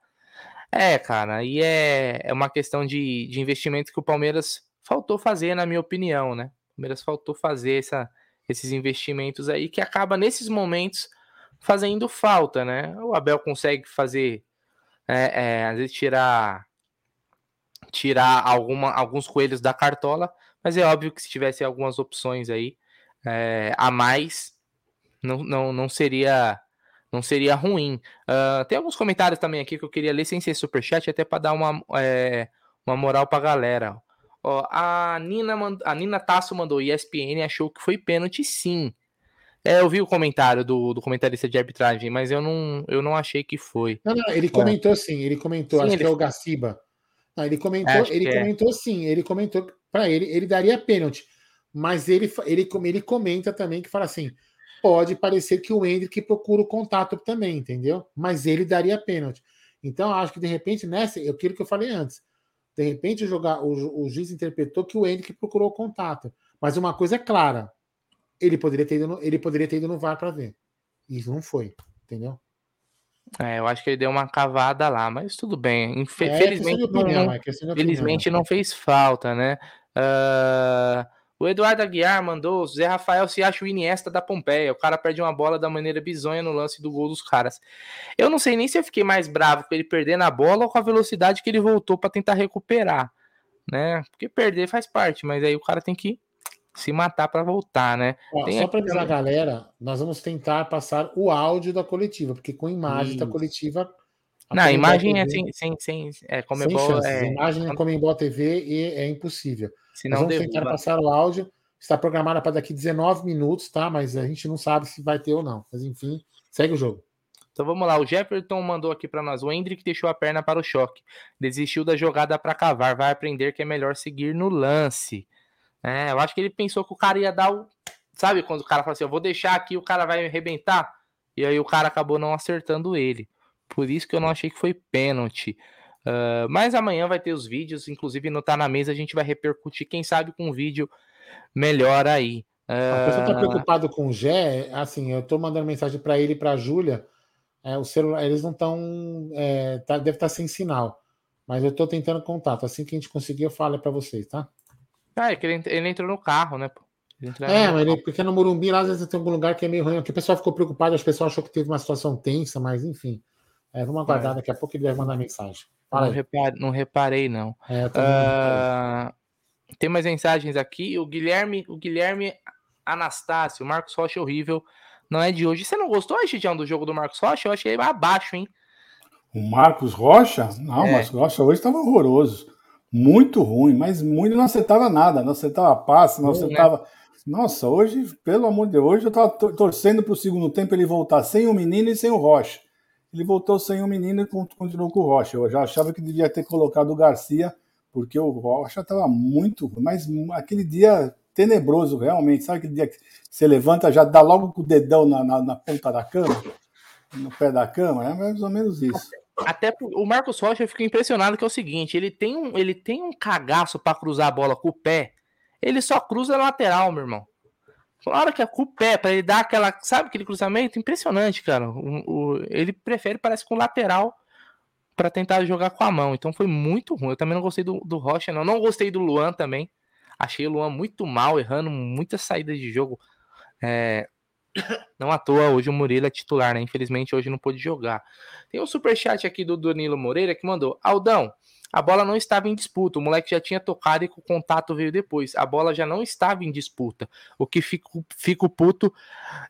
É, cara, e é, é uma questão de, de investimento que o Palmeiras faltou fazer, na minha opinião, né? O Palmeiras faltou fazer essa, esses investimentos aí que acaba nesses momentos fazendo falta, né? O Abel consegue fazer, é, é, às vezes tirar tirar alguma, alguns coelhos da cartola, mas é óbvio que se tivesse algumas opções aí é, a mais, não, não, não seria não seria ruim. Uh, tem alguns comentários também aqui que eu queria ler sem ser superchat, até para dar uma, é, uma moral para a galera. Ó, a, Nina mand... a Nina Tasso mandou ESPN achou que foi pênalti sim. É, eu vi o comentário do, do comentarista de arbitragem, mas eu não, eu não achei que foi. Não, não, ele comentou sim, ele comentou, sim, acho ele... que é o Gaciba. Não, ele comentou, ele é. comentou sim, ele comentou para ele, ele daria pênalti, mas ele, ele, ele comenta também que fala assim: pode parecer que o Hendrick procura o contato também, entendeu? Mas ele daria pênalti. Então, acho que de repente, nessa, eu aquilo que eu falei antes, de repente o, jogar, o, o juiz interpretou que o Hendrick procurou o contato. Mas uma coisa é clara, ele poderia ter ido no, ele poderia ter ido no VAR para ver. Isso não foi, entendeu? É, eu acho que ele deu uma cavada lá, mas tudo bem. Infelizmente, é, opinião, não, é infelizmente não fez falta, né? Uh, o Eduardo Aguiar mandou: Zé Rafael se acha o Iniesta da Pompeia. O cara perde uma bola da maneira bizonha no lance do gol dos caras. Eu não sei nem se eu fiquei mais bravo com ele perdendo a bola ou com a velocidade que ele voltou para tentar recuperar, né? Porque perder faz parte, mas aí o cara tem que se matar para voltar, né? Ó, só para avisar a galera, nós vamos tentar passar o áudio da coletiva, porque com imagem Isso. da coletiva. Não, a imagem é sem, sem, sem, é como sem é, imagem é Boa TV e é impossível. Se não vamos tentar passar o áudio. Está programada para daqui 19 minutos, tá? Mas a gente não sabe se vai ter ou não. Mas enfim, segue o jogo. Então vamos lá, o Jefferson mandou aqui para nós. O Hendrick deixou a perna para o choque. Desistiu da jogada para cavar. Vai aprender que é melhor seguir no lance. É, eu acho que ele pensou que o cara ia dar o. Sabe quando o cara fala assim: eu vou deixar aqui, o cara vai arrebentar? E aí o cara acabou não acertando ele. Por isso que eu não achei que foi pênalti. Uh, mas amanhã vai ter os vídeos, inclusive no Tá na Mesa a gente vai repercutir, quem sabe com um vídeo melhor aí. Uh... A pessoa tá preocupado com o Gé, assim, eu tô mandando mensagem para ele e pra Júlia, é, o celular, eles não estão, é, tá, deve estar tá sem sinal, mas eu tô tentando contato, assim que a gente conseguir eu falo para vocês, tá? Ah, é que ele, ele entrou no carro, né? É, mas ele, porque no Morumbi lá às vezes tem algum lugar que é meio ruim, porque o pessoal ficou preocupado, as pessoas achou que teve uma situação tensa, mas enfim. É, vamos aguardar, é. daqui a pouco ele deve mandar mensagem. Não, repare, não, reparei, não. É, uh, tem mais mensagens aqui. O Guilherme, o Guilherme Anastácio, Marcos Rocha horrível. Não é de hoje. Você não gostou, Gidião, do jogo do Marcos Rocha? Eu achei abaixo, hein? O Marcos Rocha? Não, é. o Marcos Rocha hoje estava horroroso. Muito ruim, mas muito não acertava nada. Não acertava passe, não acertava. Né? Nossa, hoje, pelo amor de Deus, hoje eu estava torcendo para o segundo tempo ele voltar sem o menino e sem o Rocha ele voltou sem o menino e continuou com o Rocha. Eu já achava que devia ter colocado o Garcia, porque o Rocha estava muito. Mas aquele dia tenebroso, realmente. Sabe que dia que você levanta, já dá logo com o dedão na, na, na ponta da cama, no pé da cama? É mais ou menos isso. Até o Marcos Rocha eu fico impressionado que é o seguinte, ele tem um, ele tem um cagaço para cruzar a bola com o pé. Ele só cruza lateral, meu irmão. Hora que é com pé, para ele dar aquela, sabe aquele cruzamento impressionante, cara. O, o, ele prefere parece com lateral para tentar jogar com a mão. Então foi muito ruim. Eu também não gostei do, do Rocha, não. Não gostei do Luan também. Achei o Luan muito mal, errando muitas saídas de jogo. É... Não à toa, hoje o Murilo é titular, né? Infelizmente hoje não pôde jogar. Tem um superchat aqui do Danilo Moreira que mandou: Aldão, a bola não estava em disputa, o moleque já tinha tocado e o contato veio depois. A bola já não estava em disputa. O que fico, fico puto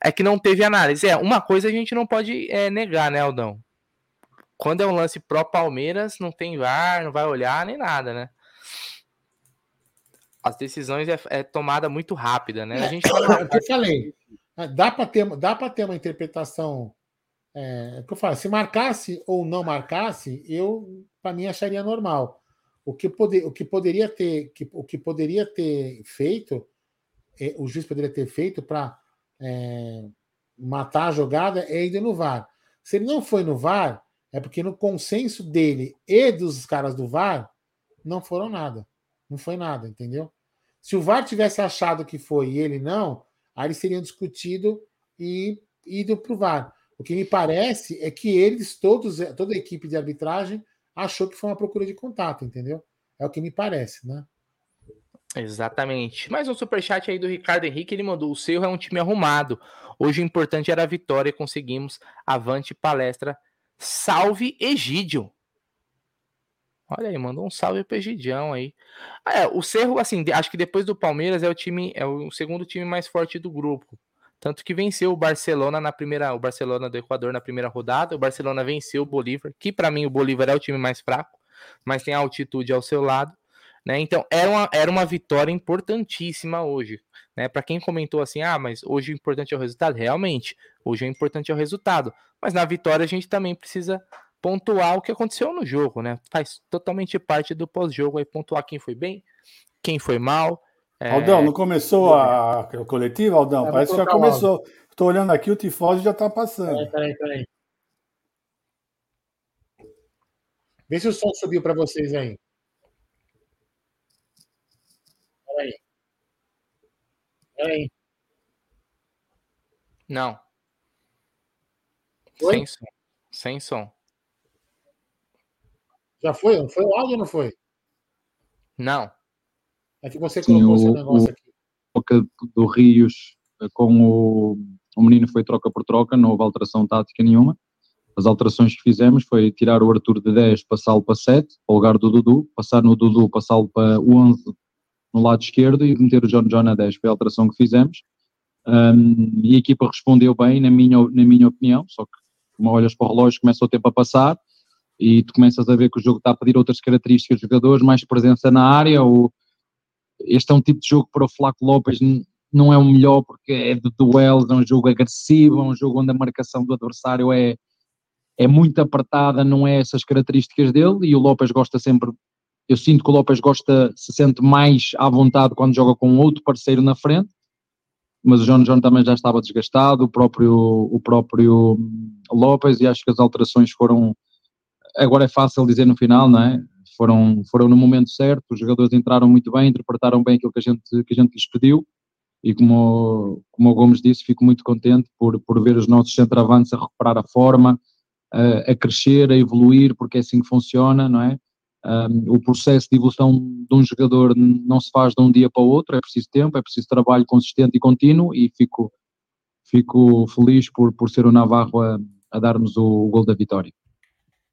é que não teve análise. É, uma coisa a gente não pode é, negar, né, Aldão? Quando é um lance pró-Palmeiras, não tem VAR, não vai olhar nem nada, né? As decisões é, é tomada muito rápida, né? A gente é, é o que eu falei. Dá para ter, dá ter uma interpretação. É, é, que eu falo, se marcasse ou não marcasse, eu para mim acharia normal. O que, poder, o que poderia ter, que, o que poderia ter feito, é, o juiz poderia ter feito para é, matar a jogada é ir no VAR. Se ele não foi no VAR, é porque no consenso dele e dos caras do VAR não foram nada. Não foi nada, entendeu? Se o VAR tivesse achado que foi e ele não, aí eles teriam discutido e ido para o VAR. O que me parece é que eles, todos, toda a equipe de arbitragem, achou que foi uma procura de contato, entendeu? É o que me parece, né? Exatamente. Mais um superchat aí do Ricardo Henrique, ele mandou: o Cerro é um time arrumado. Hoje o importante era a vitória e conseguimos. Avante palestra. Salve Egídio. Olha aí, mandou um salve pro Egidião aí. É, o Cerro, assim, acho que depois do Palmeiras é o time, é o segundo time mais forte do grupo. Tanto que venceu o Barcelona na primeira, o Barcelona do Equador na primeira rodada. O Barcelona venceu o Bolívar, que para mim o Bolívar é o time mais fraco, mas tem altitude ao seu lado, né? Então era uma, era uma vitória importantíssima hoje, né? Para quem comentou assim, ah, mas hoje o importante é o resultado. Realmente, hoje o importante é o resultado. Mas na vitória a gente também precisa pontuar o que aconteceu no jogo, né? Faz totalmente parte do pós-jogo aí pontuar quem foi bem, quem foi mal é... Aldão, não começou a, a coletiva, Aldão? É, Parece que já começou. Estou olhando aqui, o tifose já está passando. Peraí, peraí, peraí. Vê se o som subiu para vocês aí. Peraí. Peraí. Não. Foi? Sem som. Sem som. Já foi? Foi o áudio ou não foi? Não. É que você colocou Sim, o, negócio aqui. Troca do Rios eh, com o, o menino foi troca por troca, não houve alteração tática nenhuma. As alterações que fizemos foi tirar o Arthur de 10, passá-lo para 7, para o lugar do Dudu, passar no Dudu, passá-lo para 11 no lado esquerdo e meter o John John a 10. Foi a alteração que fizemos. Um, e a equipa respondeu bem, na minha, na minha opinião, só que como olhas para o relógio, começa o tempo a passar e tu começas a ver que o jogo está a pedir outras características dos jogadores, mais presença na área, ou este é um tipo de jogo para o Flaco Lopes, não é o melhor porque é de duelos, é um jogo agressivo, é um jogo onde a marcação do adversário é, é muito apertada, não é essas características dele, e o Lopes gosta sempre, eu sinto que o Lopes gosta, se sente mais à vontade quando joga com outro parceiro na frente, mas o João John também já estava desgastado, o próprio, o próprio Lopes, e acho que as alterações foram, agora é fácil dizer no final, não é? Foram, foram no momento certo, os jogadores entraram muito bem, interpretaram bem aquilo que a gente, que a gente lhes pediu e como, como o Gomes disse, fico muito contente por, por ver os nossos centroavantes a recuperar a forma, a, a crescer, a evoluir, porque é assim que funciona, não é? Um, o processo de evolução de um jogador não se faz de um dia para o outro, é preciso tempo, é preciso trabalho consistente e contínuo e fico, fico feliz por, por ser o Navarro a, a dar-nos o, o gol da vitória.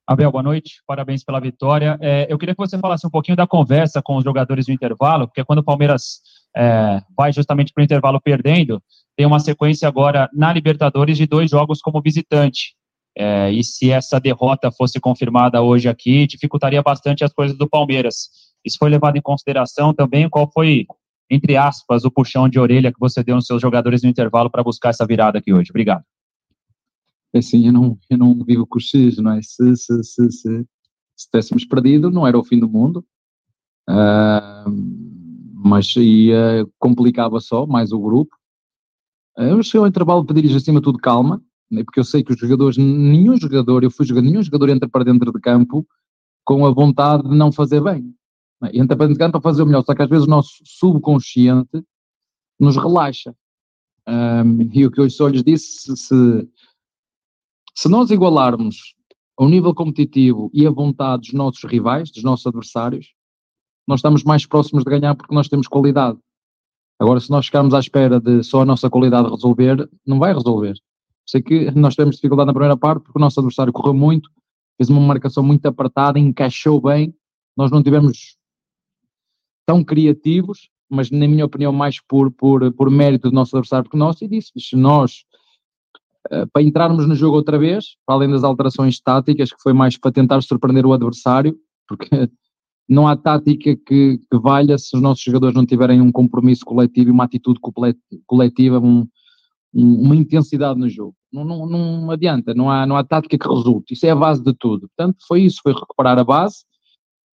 Abel, boa noite, parabéns pela vitória. É, eu queria que você falasse um pouquinho da conversa com os jogadores no intervalo, porque quando o Palmeiras é, vai justamente para o intervalo perdendo, tem uma sequência agora na Libertadores de dois jogos como visitante. É, e se essa derrota fosse confirmada hoje aqui, dificultaria bastante as coisas do Palmeiras. Isso foi levado em consideração também? Qual foi, entre aspas, o puxão de orelha que você deu nos seus jogadores no intervalo para buscar essa virada aqui hoje? Obrigado. É assim, eu não, eu não vivo com X, não é? Se, se, se, se, se tivéssemos perdido, não era o fim do mundo. Uh, mas ia, complicava só mais o grupo. Eu cheguei ao intervalo pedir-lhes acima de tudo calma, né, porque eu sei que os jogadores, nenhum jogador, eu fui jogador, nenhum jogador entra para dentro de campo com a vontade de não fazer bem. Né, entra para dentro de campo para fazer o melhor, só que às vezes o nosso subconsciente nos relaxa. E o que eu só lhes disse, se, se nós igualarmos o nível competitivo e a vontade dos nossos rivais, dos nossos adversários, nós estamos mais próximos de ganhar porque nós temos qualidade. Agora, se nós ficarmos à espera de só a nossa qualidade resolver, não vai resolver. Sei que nós tivemos dificuldade na primeira parte porque o nosso adversário correu muito, fez uma marcação muito apertada, encaixou bem. Nós não tivemos tão criativos, mas na minha opinião mais por, por, por mérito do nosso adversário que nós, e disse, se nós para entrarmos no jogo outra vez, para além das alterações táticas, que foi mais para tentar surpreender o adversário, porque não há tática que, que valha se os nossos jogadores não tiverem um compromisso coletivo e uma atitude coletiva, um, uma intensidade no jogo. Não, não, não, adianta, não há, não há tática que resulte. Isso é a base de tudo. Portanto, foi isso, foi recuperar a base.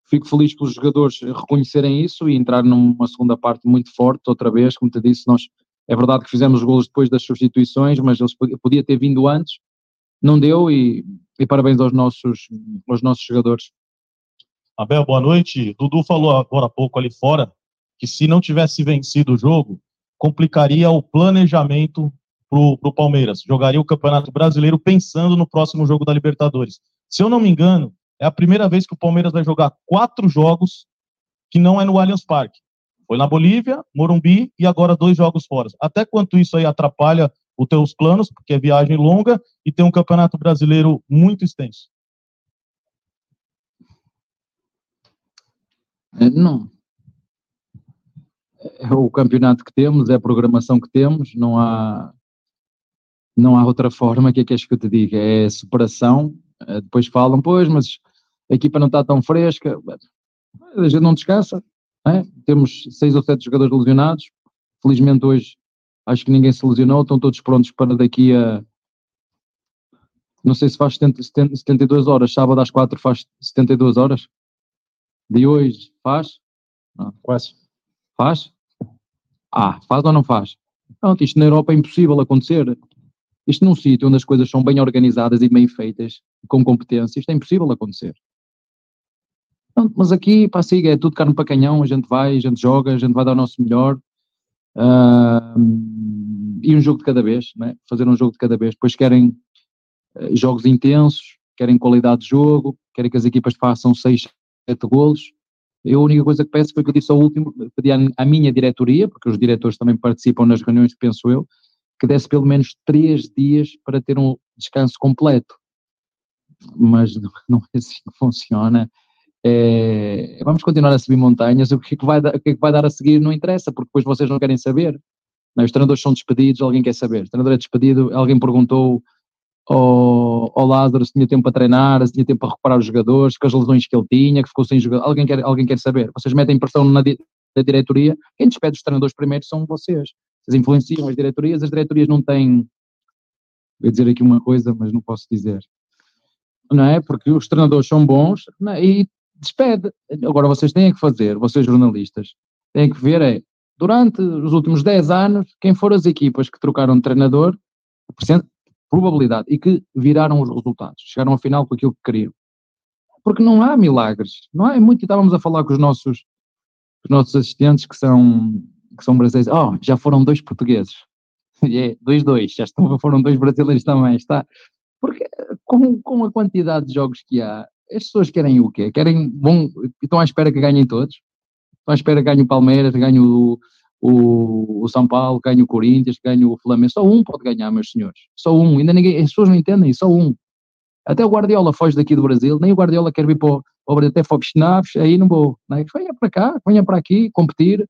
Fico feliz pelos jogadores reconhecerem isso e entrar numa segunda parte muito forte, outra vez, como te disse, nós é verdade que fizemos os golos depois das substituições, mas podia, podia ter vindo antes, não deu e, e parabéns aos nossos, aos nossos jogadores. Abel, boa noite. Dudu falou agora há pouco ali fora que se não tivesse vencido o jogo, complicaria o planejamento para o Palmeiras. Jogaria o Campeonato Brasileiro pensando no próximo jogo da Libertadores. Se eu não me engano, é a primeira vez que o Palmeiras vai jogar quatro jogos que não é no Allianz Parque. Foi na Bolívia, Morumbi e agora dois jogos fora. Até quanto isso aí atrapalha os teus planos, porque é viagem longa e tem um Campeonato Brasileiro muito extenso? É, não. É o campeonato que temos, é a programação que temos, não há não há outra forma que é que és que eu te diga, é superação, é, depois falam, pois, mas a equipa não está tão fresca, a gente não descansa, é? temos seis ou sete jogadores lesionados, felizmente hoje acho que ninguém se lesionou, estão todos prontos para daqui a não sei se faz 70, 72 horas, sábado às 4 faz 72 horas, de hoje faz? Não. Quase. Faz? Ah, faz ou não faz? Pronto, isto na Europa é impossível acontecer. Isto num sítio onde as coisas são bem organizadas e bem feitas, com competência, isto é impossível acontecer. Pronto, mas aqui, para siga, é tudo carne para canhão, a gente vai, a gente joga, a gente vai dar o nosso melhor. Uh, e um jogo de cada vez, né? fazer um jogo de cada vez. Depois querem uh, jogos intensos, querem qualidade de jogo, querem que as equipas façam 6, 7 golos. Eu a única coisa que peço foi que eu disse ao último, pedi à minha diretoria, porque os diretores também participam nas reuniões, penso eu, que desse pelo menos três dias para ter um descanso completo. Mas não, não é assim que funciona. É, vamos continuar a subir montanhas, o que, é que vai, o que é que vai dar a seguir não interessa, porque depois vocês não querem saber. Não, é? os treinadores são despedidos, alguém quer saber. O treinador é despedido, alguém perguntou ao, ao Lázaro se tinha tempo para treinar, se tinha tempo para recuperar os jogadores, com as lesões que ele tinha, que ficou sem jogador. Alguém quer, alguém quer saber. Vocês metem pressão na, na diretoria, quem despede os treinadores primeiro são vocês. Vocês influenciam as diretorias, as diretorias não têm. Vou dizer aqui uma coisa, mas não posso dizer. Não é? Porque os treinadores são bons é? e despede. Agora vocês têm que fazer, vocês jornalistas, têm que ver é, durante os últimos 10 anos, quem foram as equipas que trocaram de treinador, probabilidade, e que viraram os resultados, chegaram ao final com aquilo que queriam. Porque não há milagres, não há, é muito, estávamos a falar com os nossos, os nossos assistentes que são, que são brasileiros, oh, já foram dois portugueses, é, dois, dois, já estão, foram dois brasileiros também, está, porque com, com a quantidade de jogos que há, as pessoas querem o quê? Querem, bom, estão à espera que ganhem todos, estão à espera que ganhe o Palmeiras, ganhe o, o, o São Paulo, ganhe o Corinthians, ganhe o Flamengo. Só um pode ganhar, meus senhores. Só um. Ainda ninguém, as pessoas não entendem, só um. Até o Guardiola foge daqui do Brasil, nem o Guardiola quer vir para o, o Brasil, até Fox Naves, aí não vou. Não é? Venha para cá, venha para aqui, competir.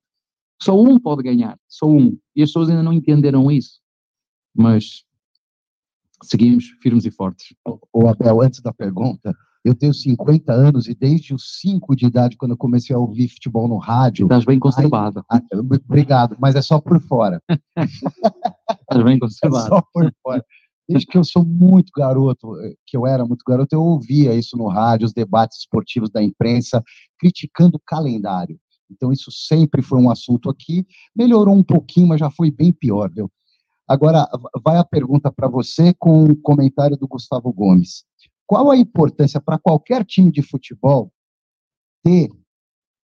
Só um pode ganhar, só um. E as pessoas ainda não entenderam isso. Mas seguimos firmes e fortes. O Abel, antes da pergunta, eu tenho 50 anos e desde os 5 de idade, quando eu comecei a ouvir futebol no rádio. Estás bem conservado. Aí, obrigado, mas é só por fora. Estás bem conservado. É só por fora. Desde que eu sou muito garoto, eh, que eu era muito garoto, eu ouvia isso no rádio, os debates esportivos da imprensa, criticando o calendário. Então, isso sempre foi um assunto aqui. Melhorou um pouquinho, mas já foi bem pior, viu? Agora, vai a pergunta para você com o comentário do Gustavo Gomes. Qual a importância para qualquer time de futebol ter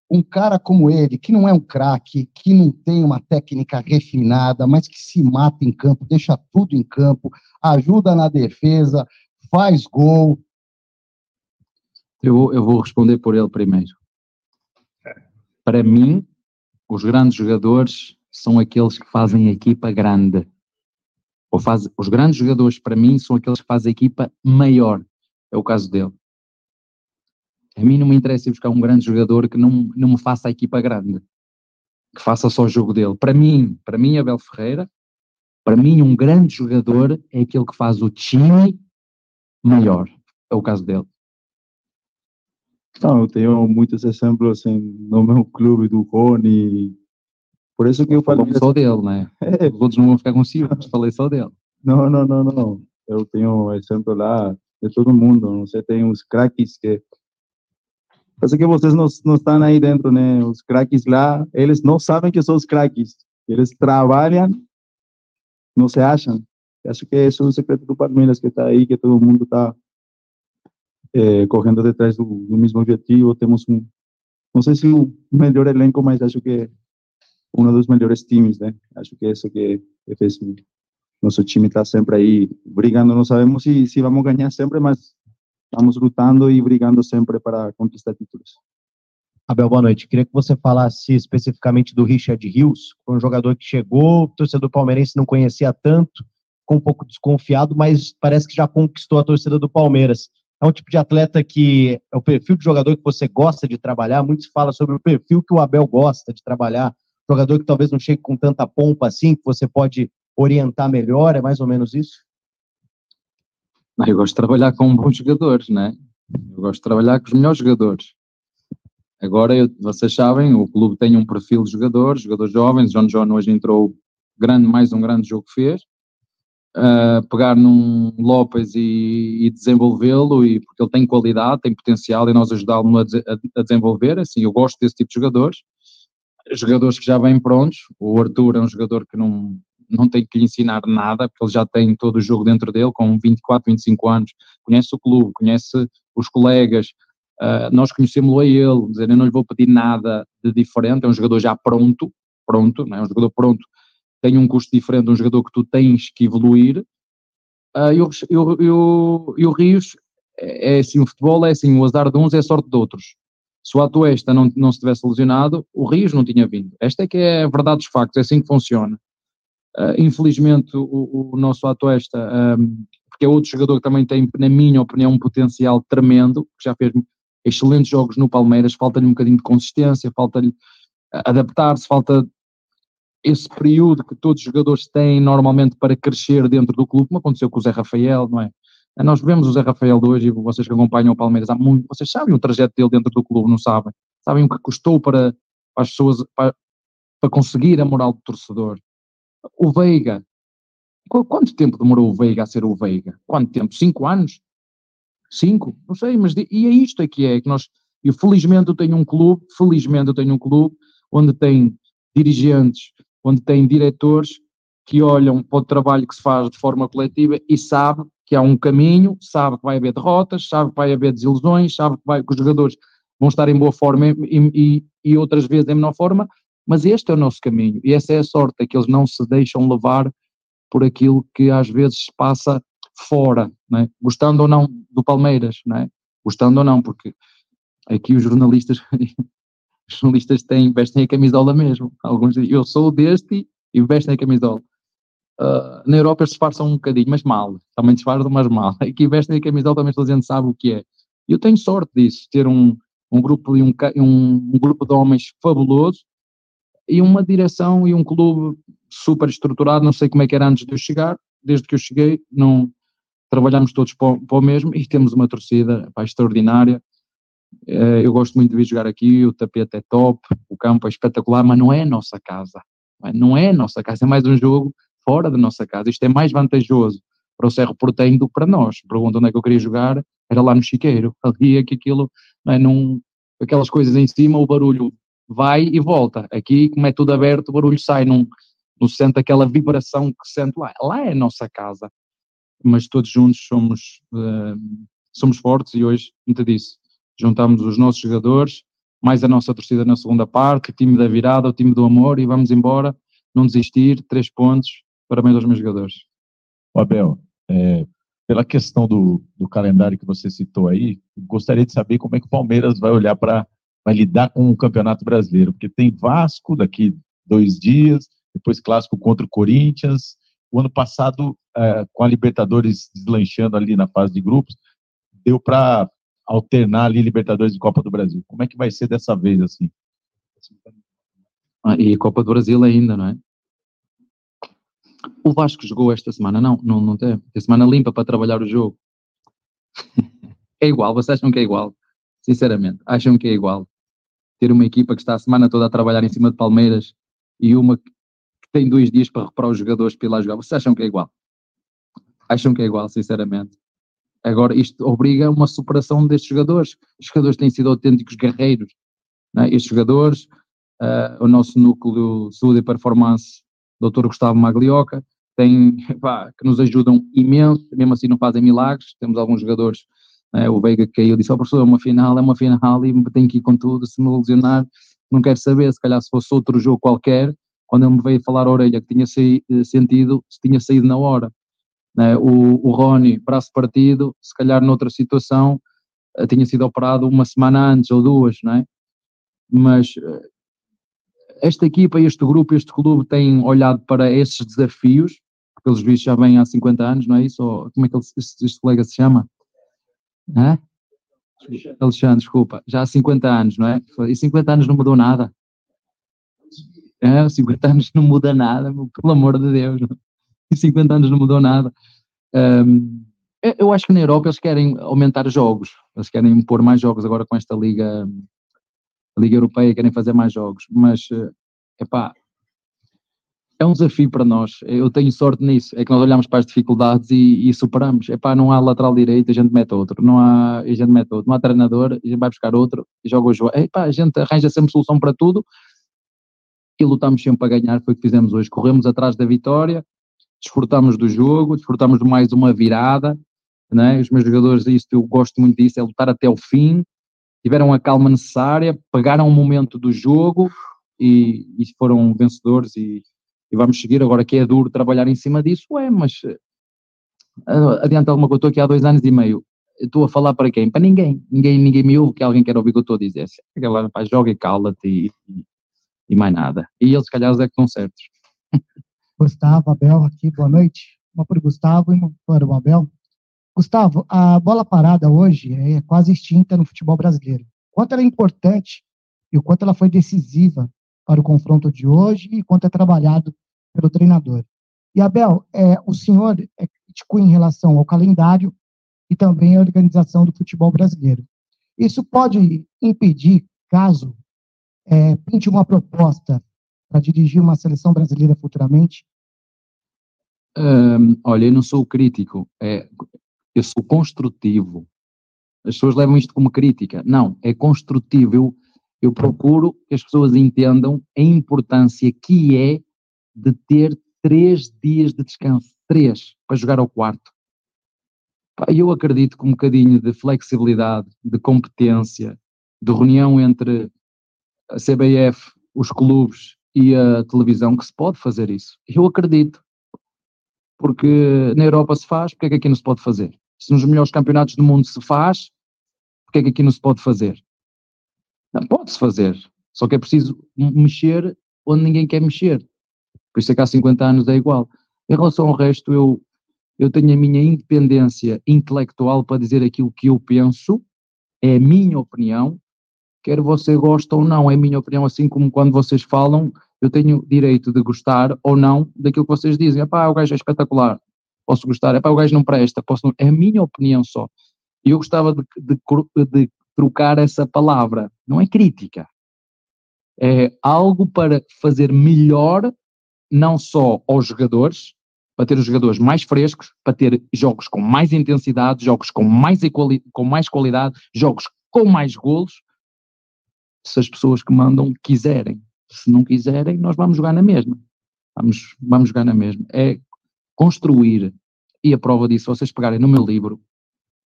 um cara como ele, que não é um craque, que não tem uma técnica refinada, mas que se mata em campo, deixa tudo em campo, ajuda na defesa, faz gol. Eu, eu vou responder por ele primeiro. Para mim, os grandes jogadores são aqueles que fazem a equipa grande. Ou faz, os grandes jogadores, para mim, são aqueles que fazem a equipa maior. É o caso dele. A mim não me interessa ir buscar um grande jogador que não, não me faça a equipa grande, que faça só o jogo dele. Para mim, para mim, Abel Ferreira, para mim, um grande jogador é aquele que faz o time maior. É o caso dele. Não, eu tenho muitos exemplos assim, no meu clube do Rony. Por isso que eu falei. só dele, né? É. Os outros não vão ficar com ciúmes, falei só dele. Não, não, não, não. Eu tenho exemplo lá de todo mundo. Você tem os craques que Parece que vocês não, não estão aí dentro, né? Os craques lá, eles não sabem que são os craques. Eles trabalham, não se acham. Acho que esse é o secreto do Palmeiras que está aí, que todo mundo está é, correndo atrás do, do, mesmo objetivo. Temos um, não sei se o melhor elenco, mas acho que é um dos melhores times, né? Acho que é isso que, fez nosso time está sempre aí brigando. Não sabemos se, se vamos ganhar sempre, mas estamos lutando e brigando sempre para conquistar títulos. Abel, boa noite. Queria que você falasse especificamente do Richard Rios, foi um jogador que chegou, o torcedor palmeirense não conhecia tanto, ficou um pouco desconfiado, mas parece que já conquistou a torcida do Palmeiras. É um tipo de atleta que é o perfil de jogador que você gosta de trabalhar. Muitos falam sobre o perfil que o Abel gosta de trabalhar. Jogador que talvez não chegue com tanta pompa assim, que você pode orientar melhor. É mais ou menos isso? Eu gosto de trabalhar com bons jogadores, né? Eu gosto de trabalhar com os melhores jogadores. Agora, eu, vocês sabem, o clube tem um perfil de jogadores, jogadores jovens. John John hoje entrou grande, mais um grande jogo que fez. Uh, pegar num Lopes e, e desenvolvê-lo, e, porque ele tem qualidade, tem potencial, e nós ajudá-lo a, a, a, desenvolver. Assim, eu gosto desse tipo de jogadores. Jogadores que já vêm prontos. O Arthur é um jogador que não, não tenho que lhe ensinar nada, porque ele já tem todo o jogo dentro dele, com 24, 25 anos, conhece o clube, conhece os colegas, uh, nós conhecemos-lo a ele, dizer, eu não lhe vou pedir nada de diferente, é um jogador já pronto, pronto, não é um jogador pronto, tem um custo diferente de um jogador que tu tens que evoluir, uh, e, o, o, e o Rios, é, é assim, o futebol é assim, o azar de uns é a sorte de outros. Se o Atuesta não, não se tivesse lesionado, o Rios não tinha vindo. Esta é que é a verdade dos factos, é assim que funciona. Uh, infelizmente, o, o nosso Atuesta, um, porque é outro jogador que também tem, na minha opinião, um potencial tremendo, que já fez excelentes jogos no Palmeiras, falta-lhe um bocadinho de consistência, falta-lhe adaptar-se, falta esse período que todos os jogadores têm normalmente para crescer dentro do clube, como aconteceu com o Zé Rafael, não é? Nós vemos o Zé Rafael de hoje e vocês que acompanham o Palmeiras há muito, vocês sabem o trajeto dele dentro do clube, não sabem? Sabem o que custou para, para as pessoas, para, para conseguir a moral do torcedor. O Veiga. Quanto tempo demorou o Veiga a ser o Veiga? Quanto tempo? Cinco anos? Cinco? Não sei, mas e é isto aqui é que nós. Eu felizmente eu tenho um clube, felizmente eu tenho um clube onde tem dirigentes, onde tem diretores que olham para o trabalho que se faz de forma coletiva e sabe que há um caminho, sabe que vai haver derrotas, sabe que vai haver desilusões, sabe que, vai, que os jogadores vão estar em boa forma e, e, e outras vezes em menor forma, mas este é o nosso caminho e essa é a sorte, é que eles não se deixam levar por aquilo que às vezes passa fora, é? gostando ou não do Palmeiras, não é? gostando ou não, porque aqui os jornalistas, os jornalistas têm, vestem a camisola mesmo. Alguns dizem, eu sou deste e vestem a camisola. Uh, na Europa se disfarçam um bocadinho, mas mal, também disfarçam, mas mal. Aqui vestem a camisola, também toda a gente sabe o que é. Eu tenho sorte disso, ter um, um grupo um, um, um grupo de homens fabuloso e uma direção e um clube super estruturado, não sei como é que era antes de eu chegar, desde que eu cheguei, não trabalhamos todos para, para o mesmo e temos uma torcida pá, extraordinária. Eh, eu gosto muito de vir jogar aqui, o tapete é top, o campo é espetacular, mas não é a nossa casa. Não é a nossa casa, é mais um jogo fora da nossa casa. Isto é mais vantajoso para o Cerro Porteño do que para nós. Pergunta onde é que eu queria jogar, era lá no Chiqueiro. Ali é que aquilo, não é, num, aquelas coisas em cima, o barulho vai e volta. Aqui, como é tudo aberto, o barulho sai, não, não se sente aquela vibração que se sente lá. Lá é a nossa casa, mas todos juntos somos, uh, somos fortes e hoje, muito disso, juntamos os nossos jogadores, mais a nossa torcida na segunda parte, o time da virada, o time do amor e vamos embora, não desistir, três pontos, parabéns aos meus jogadores. Abel, é, pela questão do, do calendário que você citou aí, gostaria de saber como é que o Palmeiras vai olhar para vai lidar com o Campeonato Brasileiro, porque tem Vasco daqui dois dias, depois clássico contra o Corinthians. O ano passado, é, com a Libertadores deslanchando ali na fase de grupos, deu para alternar ali Libertadores e Copa do Brasil. Como é que vai ser dessa vez assim? Ah, e Copa do Brasil ainda, não é? O Vasco jogou esta semana, não, não, não tem. Tem semana limpa para trabalhar o jogo. é igual, vocês acham que é igual? Sinceramente, acham que é igual? Ter uma equipa que está a semana toda a trabalhar em cima de Palmeiras e uma que tem dois dias para reparar os jogadores para ir lá jogar, vocês acham que é igual? Acham que é igual, sinceramente? Agora, isto obriga a uma superação destes jogadores. Os jogadores têm sido autênticos guerreiros. É? Estes jogadores, uh, o nosso núcleo de saúde e performance, Dr. Gustavo Maglioca, tem, pá, que nos ajudam imenso, mesmo assim não fazem milagres. Temos alguns jogadores, é? o Veiga caiu, disse: Ó, oh, professor, é uma final, é uma final e tenho que ir com tudo. Se me lesionar, não quero saber. Se calhar, se fosse outro jogo qualquer, quando ele me veio falar a orelha que tinha eh, sentido, se tinha saído na hora. Né? O, o Rony, braço partido, se calhar noutra situação uh, tinha sido operado uma semana antes ou duas, não é? Mas uh, esta equipa, este grupo, este clube tem olhado para esses desafios, pelos vistos já vêm há 50 anos, não é isso? Ou, como é que este, este colega se chama? É? Alexandre, desculpa, já há 50 anos, não é? E 50 anos não mudou nada. É, 50 anos não muda nada, pelo amor de Deus. Em 50 anos não mudou nada. Um, eu acho que na Europa eles querem aumentar jogos, eles querem pôr mais jogos agora com esta Liga, Liga Europeia, querem fazer mais jogos, mas eh, epá, é um desafio para nós. Eu tenho sorte nisso, é que nós olhamos para as dificuldades e, e superamos. Epá, não há lateral direito, a gente mete outro, não há, a gente mete outro, não há treinador, a gente vai buscar outro e joga o jogo. Epá, a gente arranja sempre solução para tudo e lutamos sempre para ganhar, foi o que fizemos hoje. Corremos atrás da vitória, desfrutamos do jogo, desfrutamos de mais uma virada, né? os meus jogadores, isso eu gosto muito disso, é lutar até o fim, tiveram a calma necessária, pegaram o momento do jogo e, e foram vencedores e, e, vamos seguir. Agora que é duro trabalhar em cima disso, é, mas uh, adianta alguma coisa, estou aqui há dois anos e meio, estou a falar para quem? Para ninguém, ninguém, ninguém me ouve que alguém quer ouvir o que eu estou a dizer. Aquela, pá, joga e cala-te e, e, mais nada. E eles, se calhar, é que estão certos. Gustavo, Abel aqui, boa noite. Uma para o Gustavo e uma para o Abel. Gustavo, a bola parada hoje é quase extinta no futebol brasileiro. Quanto ela é importante e o quanto ela foi decisiva para o confronto de hoje e quanto é trabalhado pelo treinador. E Abel, é, o senhor é crítico em relação ao calendário e também à organização do futebol brasileiro. Isso pode impedir, caso é, pinte uma proposta para dirigir uma seleção brasileira futuramente? Um, olha, eu não sou crítico, é, eu sou construtivo. As pessoas levam isto como crítica. Não, é construtivo. Eu, eu procuro que as pessoas entendam a importância que é de ter três dias de descanso. Três, para jogar ao quarto. Eu acredito que um bocadinho de flexibilidade, de competência, de reunião entre a CBF, os clubes e a televisão que se pode fazer isso. Eu acredito. Porque na Europa se faz, porque é que aqui não se pode fazer? Se nos melhores campeonatos do mundo se faz, porque é que aqui não se pode fazer? Não, pode-se fazer. Só que é preciso mexer onde ninguém quer mexer. Por isso é que há 50 anos é igual. Em relação ao resto, eu, eu tenho a minha independência intelectual para dizer aquilo que eu penso, é a minha opinião, quer você goste ou não, é a minha opinião, assim como quando vocês falam, eu tenho direito de gostar ou não daquilo que vocês dizem. Epá, o gajo é espetacular, posso gostar, epá, o gajo não presta, posso não... é a minha opinião só. E eu gostava de, de, de trocar essa palavra, não é crítica, é algo para fazer melhor, não só aos jogadores, para ter os jogadores mais frescos, para ter jogos com mais intensidade, jogos com mais, com mais qualidade, jogos com mais golos, se as pessoas que mandam quiserem. Se não quiserem, nós vamos jogar na mesma. Vamos, vamos jogar na mesma. É construir, e a prova disso, vocês pegarem no meu livro,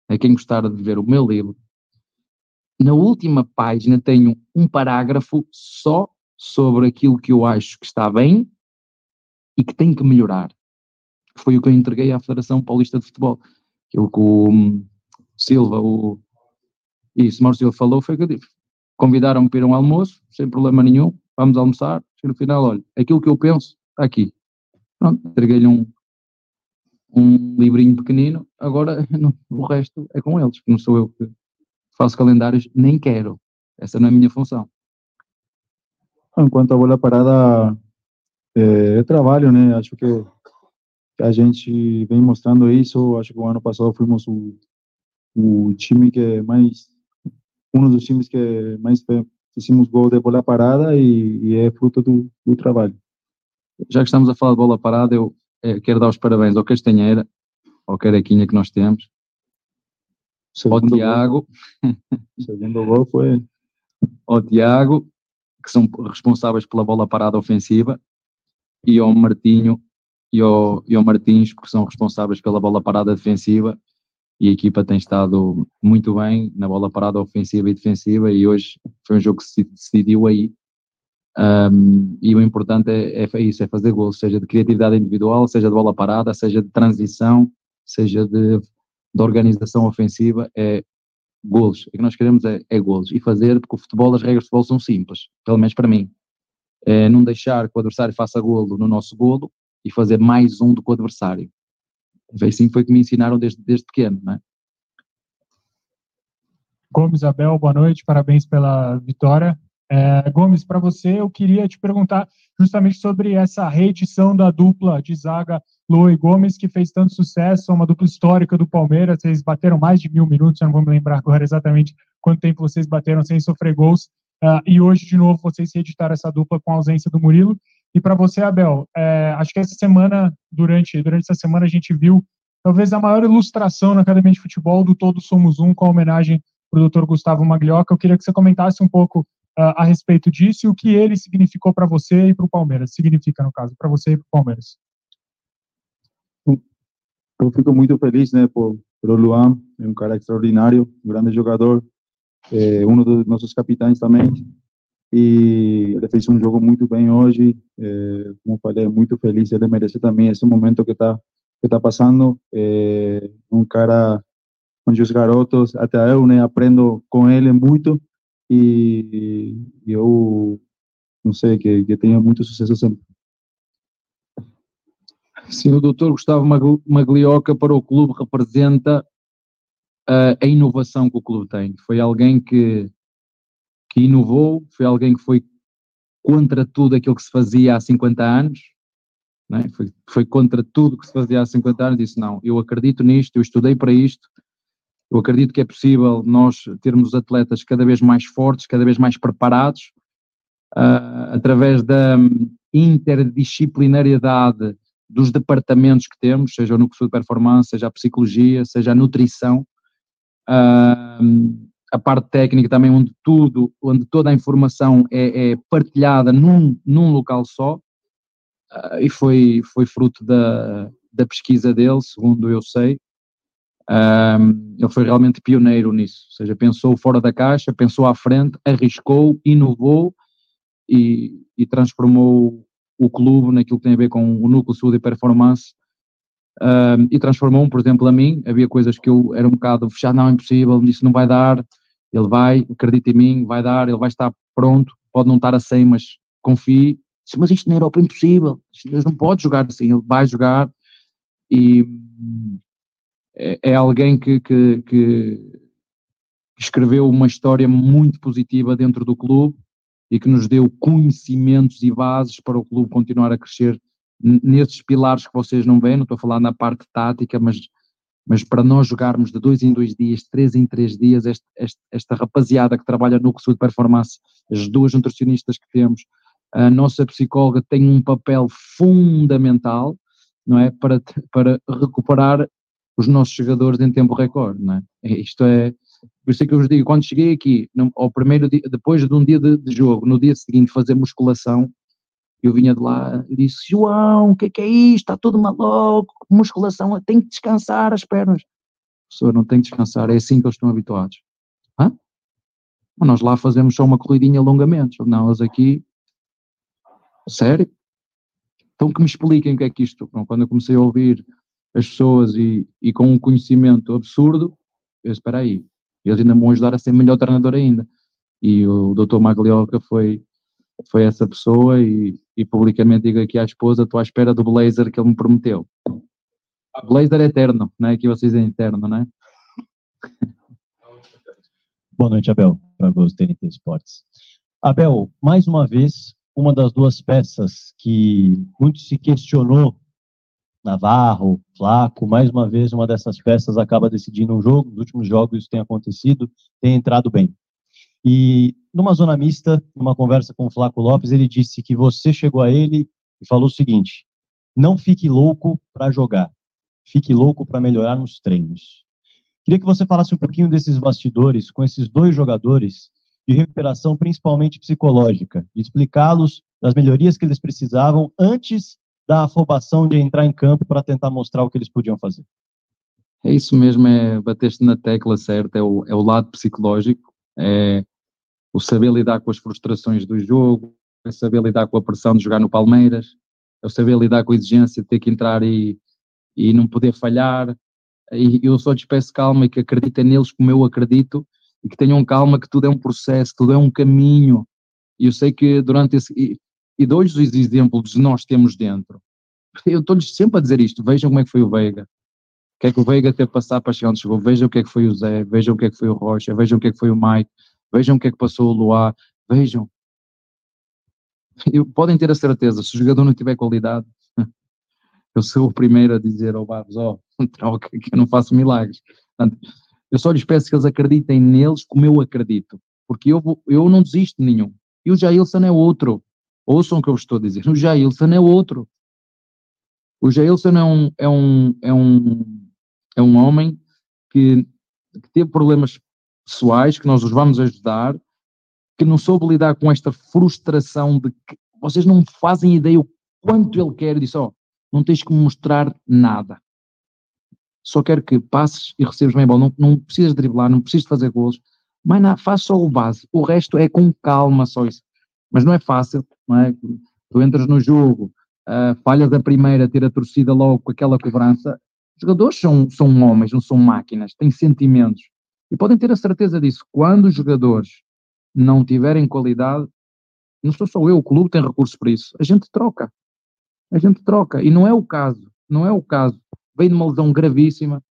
é quem gostar de ver o meu livro, na última página tenho um parágrafo só sobre aquilo que eu acho que está bem e que tem que melhorar. Foi o que eu entreguei à Federação Paulista de Futebol. Aquilo que o hum, Silva, o. Isso, Márcio Silva falou, foi o que eu disse. Convidaram-me para ir a um almoço, sem problema nenhum, vamos almoçar, e no final, olha, aquilo que eu penso está aqui. Pronto, entreguei-lhe um, um livrinho pequenino, agora não, o resto é com eles, não sou eu que faço calendários, nem quero. Essa não é a minha função. Enquanto a bola parada é, é trabalho, né? Acho que, a gente vem mostrando isso. Acho que o ano passado fomos o, o time que mais, um dos times que mais fizemos gol de bola parada e, e é fruto do, do, trabalho. Já que estamos a falar de bola parada, eu é, quero dar os parabéns ao Castanheira, ao Carequinha que nós temos, ao Tiago. O segundo gol foi. Ao Tiago, que são responsáveis pela bola parada ofensiva, e ao Martinho e ao, e ao Martins, que são responsáveis pela bola parada defensiva. E a equipa tem estado muito bem na bola parada ofensiva e defensiva. E hoje foi um jogo que se decidiu aí. Um, e o importante é, é, isso: é fazer gols, seja de criatividade individual, seja de bola parada, seja de transição, seja de da organização ofensiva é golos. O que nós queremos é, é golos. E fazer, porque o futebol, as regras de futebol são simples, pelo menos para mim. É não deixar que o adversário faça golo no nosso golo e fazer mais um do que o adversário. Assim foi que me ensinaram desde, desde pequeno, não é? Gomes Abel, boa noite, parabéns pela vitória. É, Gomes, para você, eu queria te perguntar justamente sobre essa reedição da dupla de zaga Lua e Gomes, que fez tanto sucesso, uma dupla histórica do Palmeiras, vocês bateram mais de mil minutos, eu não vou me lembrar agora exatamente quanto tempo vocês bateram sem sofrer gols, uh, e hoje, de novo, vocês reeditaram essa dupla com a ausência do Murilo. E para você, Abel, é, acho que essa semana, durante, durante essa semana, a gente viu talvez a maior ilustração na Academia de Futebol do Todos Somos Um, com a homenagem para o Dr. Gustavo Maglioca. Eu queria que você comentasse um pouco uh, a respeito disso e o que ele significou para você e para o Palmeiras. Significa, no caso, para você e para o Palmeiras eu fico muito feliz, né, por, por Luan, é um cara extraordinário, um grande jogador, é um dos nossos capitães também, e ele fez um jogo muito bem hoje, é, como falei, muito feliz, ele merece também esse momento que está que tá passando, é, um cara onde os garotos, até eu, né, aprendo com ele muito, e, e eu, não sei, que, que tenha muito sucesso sempre. Sim, o doutor Gustavo Maglioca para o clube representa uh, a inovação que o clube tem. Foi alguém que, que inovou, foi alguém que foi contra tudo aquilo que se fazia há 50 anos, é? foi, foi contra tudo que se fazia há 50 anos, disse não, eu acredito nisto, eu estudei para isto, eu acredito que é possível nós termos atletas cada vez mais fortes, cada vez mais preparados, uh, através da interdisciplinariedade dos departamentos que temos, seja o núcleo de performance, seja a psicologia, seja a nutrição, uh, a parte técnica também, onde tudo, onde toda a informação é, é partilhada num, num local só, uh, e foi, foi fruto da, da pesquisa dele, segundo eu sei. Um, ele foi realmente pioneiro nisso, ou seja, pensou fora da caixa, pensou à frente, arriscou, inovou e, e transformou o clube naquilo que tem a ver com o núcleo saúde e performance um, e transformou-me, por exemplo, a mim, havia coisas que eu era um bocado fechado, não é impossível, disse não vai dar, ele vai, acredita em mim, vai dar, ele vai estar pronto, pode não estar a 100, mas confie, mas isto na Europa é impossível, Deus não pode jogar assim, ele vai jogar. E é, é alguém que, que, que escreveu uma história muito positiva dentro do clube e que nos deu conhecimentos e bases para o clube continuar a crescer nesses pilares que vocês não veem, não estou a falar na parte tática, mas, mas para nós jogarmos de dois em dois dias, três em três dias, este, este, esta rapaziada que trabalha no Sul de Performance, as duas nutricionistas que temos, a nossa psicóloga tem um papel fundamental, não é, para, para recuperar os nossos jogadores em tempo recorde, não é? Isto é, Por isso é que eu vos digo, quando cheguei aqui, no, ao primeiro dia, depois de um dia de, de, jogo, no dia seguinte fazer musculação, eu vinha de lá e disse, João, o que é que é isto? Está tudo maluco, musculação, tem que descansar as pernas. Professor, não tem que descansar, é assim que eles estão habituados. Hã? Mas nós lá fazemos só uma corridinha alongamentos. Não, eles aqui, sério? Então que me expliquem o que é que isto, quando eu comecei a ouvir as pessoas e, e com um conhecimento absurdo, eu espera aí, eles ainda me vão ajudar a ser melhor treinador ainda. E o Dr. Maglioca foi, foi essa pessoa e, e publicamente digo aqui à esposa, estou à espera do blazer que ele me prometeu. Blazer eterno, não é? Que vocês é eterno, não é? Boa noite, Abel, para os TNT Esportes. Abel, mais uma vez, uma das duas peças que muito se questionou Navarro, Flaco, mais uma vez uma dessas peças acaba decidindo um jogo, nos últimos jogos isso tem acontecido, tem entrado bem. E numa zona mista, numa conversa com o Flaco Lopes, ele disse que você chegou a ele e falou o seguinte: não fique louco para jogar, fique louco para melhorar nos treinos. Queria que você falasse um pouquinho desses bastidores com esses dois jogadores de recuperação, principalmente psicológica, e explicá-los das melhorias que eles precisavam antes da afobação de entrar em campo para tentar mostrar o que eles podiam fazer. É isso mesmo, é bateste na tecla certa, é o, é o lado psicológico, é o saber lidar com as frustrações do jogo, é saber lidar com a pressão de jogar no Palmeiras, é o saber lidar com a exigência de ter que entrar e, e não poder falhar. E eu só despeço calma e que acreditem neles como eu acredito e que tenham calma que tudo é um processo, tudo é um caminho. E eu sei que durante esse e dois dos exemplos nós temos dentro. Eu estou-lhes sempre a dizer isto, vejam como é que foi o Veiga, que é que o Veiga teve passar para chegar onde chegou, vejam o que é que foi o Zé, vejam o que é que foi o Rocha, vejam o que é que foi o Mike, vejam o que é que passou o Luá, vejam. Eu, podem ter a certeza, se o jogador não tiver qualidade, eu sou o primeiro a dizer ao Barros, ó, oh, que eu não faço milagres. Portanto, eu só lhes peço que eles acreditem neles como eu acredito, porque eu, eu não desisto de nenhum. E o Jailson é outro. Ouçam o que eu estou a dizer. O Jailson é outro. O Jailson é um, é um, é um, é um homem que, que teve problemas pessoais, que nós os vamos ajudar, que não soube lidar com esta frustração de que vocês não fazem ideia o quanto ele quer. Disse, ó, oh, não tens que mostrar nada. Só quero que passes e recebas bem a bola. Não, não precisas driblar, não precisas fazer gols. Mas não, faz só o base. O resto é com calma, só isso. Mas não é fácil, não é? Tu entras no jogo, uh, falhas a primeira, ter a torcida logo com aquela cobrança. Os jogadores são, são homens, não são máquinas, têm sentimentos. E podem ter a certeza disso. Quando os jogadores não tiverem qualidade, não sou só eu, o clube tem recursos para isso. A gente troca. A gente troca. E não é o caso. Não é o caso. Veio de uma lesão gravíssima.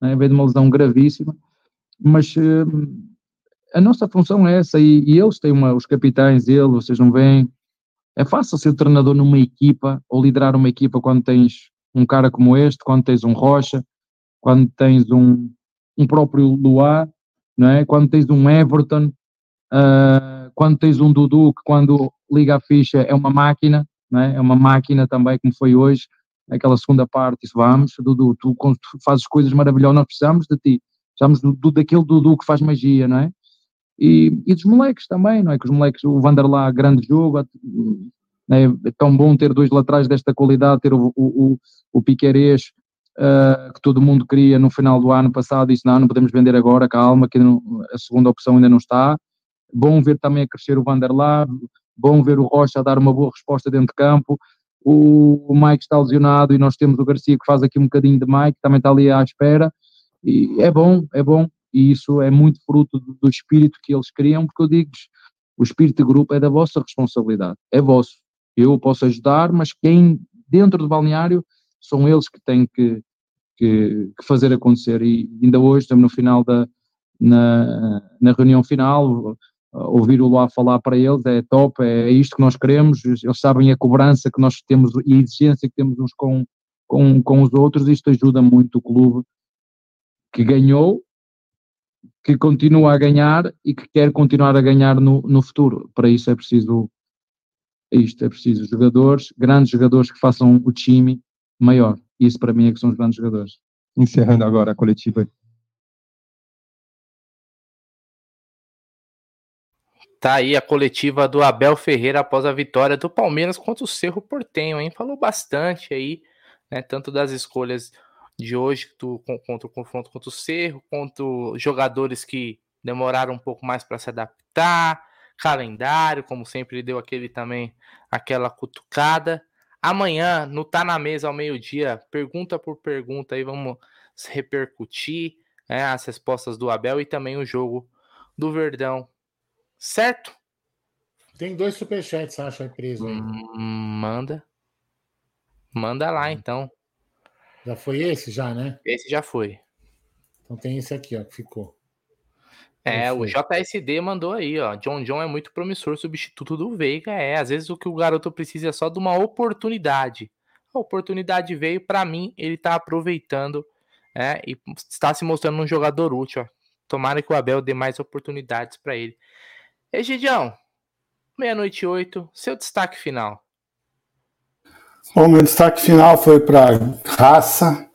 Né? Veio de uma lesão gravíssima. Mas uh, a nossa função é essa, e, e eles têm uma, os capitães dele, vocês não veem. É fácil ser treinador numa equipa ou liderar uma equipa quando tens um cara como este, quando tens um Rocha, quando tens um, um próprio Luá, não é? quando tens um Everton, uh, quando tens um Dudu que quando liga a ficha é uma máquina, não é? é uma máquina também como foi hoje, aquela segunda parte, isso vamos, Dudu, tu, fazes coisas maravilhosas, nós precisamos de ti, precisamos do, do, daquele Dudu que faz magia, não é? E, e dos moleques também, não é? Que os moleques, o Vanderlá, grande jogo, é, é tão bom ter dois laterais desta qualidade, ter o, o, o Piquerez, uh, que todo mundo queria no final do ano passado, disse não, não podemos vender agora, calma, que não, a segunda opção ainda não está. Bom ver também a crescer o Vanderlá, bom ver o Rocha a dar uma boa resposta dentro de campo. O, o Mike está lesionado e nós temos o Garcia que faz aqui um bocadinho de Mike, também está ali à espera. E é bom, é bom e isso é muito fruto do, do espírito que eles criam, porque eu digo o espírito de grupo é da vossa responsabilidade, é vosso. Eu posso ajudar, mas quem dentro do balneário são eles que têm que, que, que fazer acontecer. E ainda hoje, estamos no final da na, na reunião final, ouvir o Luá falar para eles é top, é, isto que nós queremos, eles sabem a cobrança que nós temos e a exigência que temos uns com, com, com os outros, isto ajuda muito o clube que ganhou que continua a ganhar e que quer continuar a ganhar no, no futuro. Para isso é preciso isto, é preciso jogadores, grandes jogadores que façam o time maior. Isso para mim é que são os grandes jogadores. Encerrando agora a coletiva Tá aí a coletiva do Abel Ferreira após a vitória do Palmeiras contra o Cerro Portenho, hein? Falou bastante aí, né? Tanto das escolhas de hoje do, contra o confronto contra o Cerro, quanto jogadores que demoraram um pouco mais para se adaptar, calendário, como sempre, ele deu aquele também, aquela cutucada. Amanhã, no Tá na Mesa ao meio-dia, pergunta por pergunta aí, vamos repercutir né, as respostas do Abel e também o jogo do Verdão Certo? Tem dois superchats, acho, aí preso aí. Hum, manda. Manda lá, então. Já foi esse, já, né? Esse já foi. Então tem esse aqui, ó, que ficou. É, o JSD mandou aí, ó. John John é muito promissor, substituto do Veiga. É, às vezes o que o garoto precisa é só de uma oportunidade. A oportunidade veio, para mim, ele tá aproveitando é, e está se mostrando um jogador útil. Ó. Tomara que o Abel dê mais oportunidades para ele. Egidião, meia-noite e oito, seu destaque final. Bom, meu destaque final foi para raça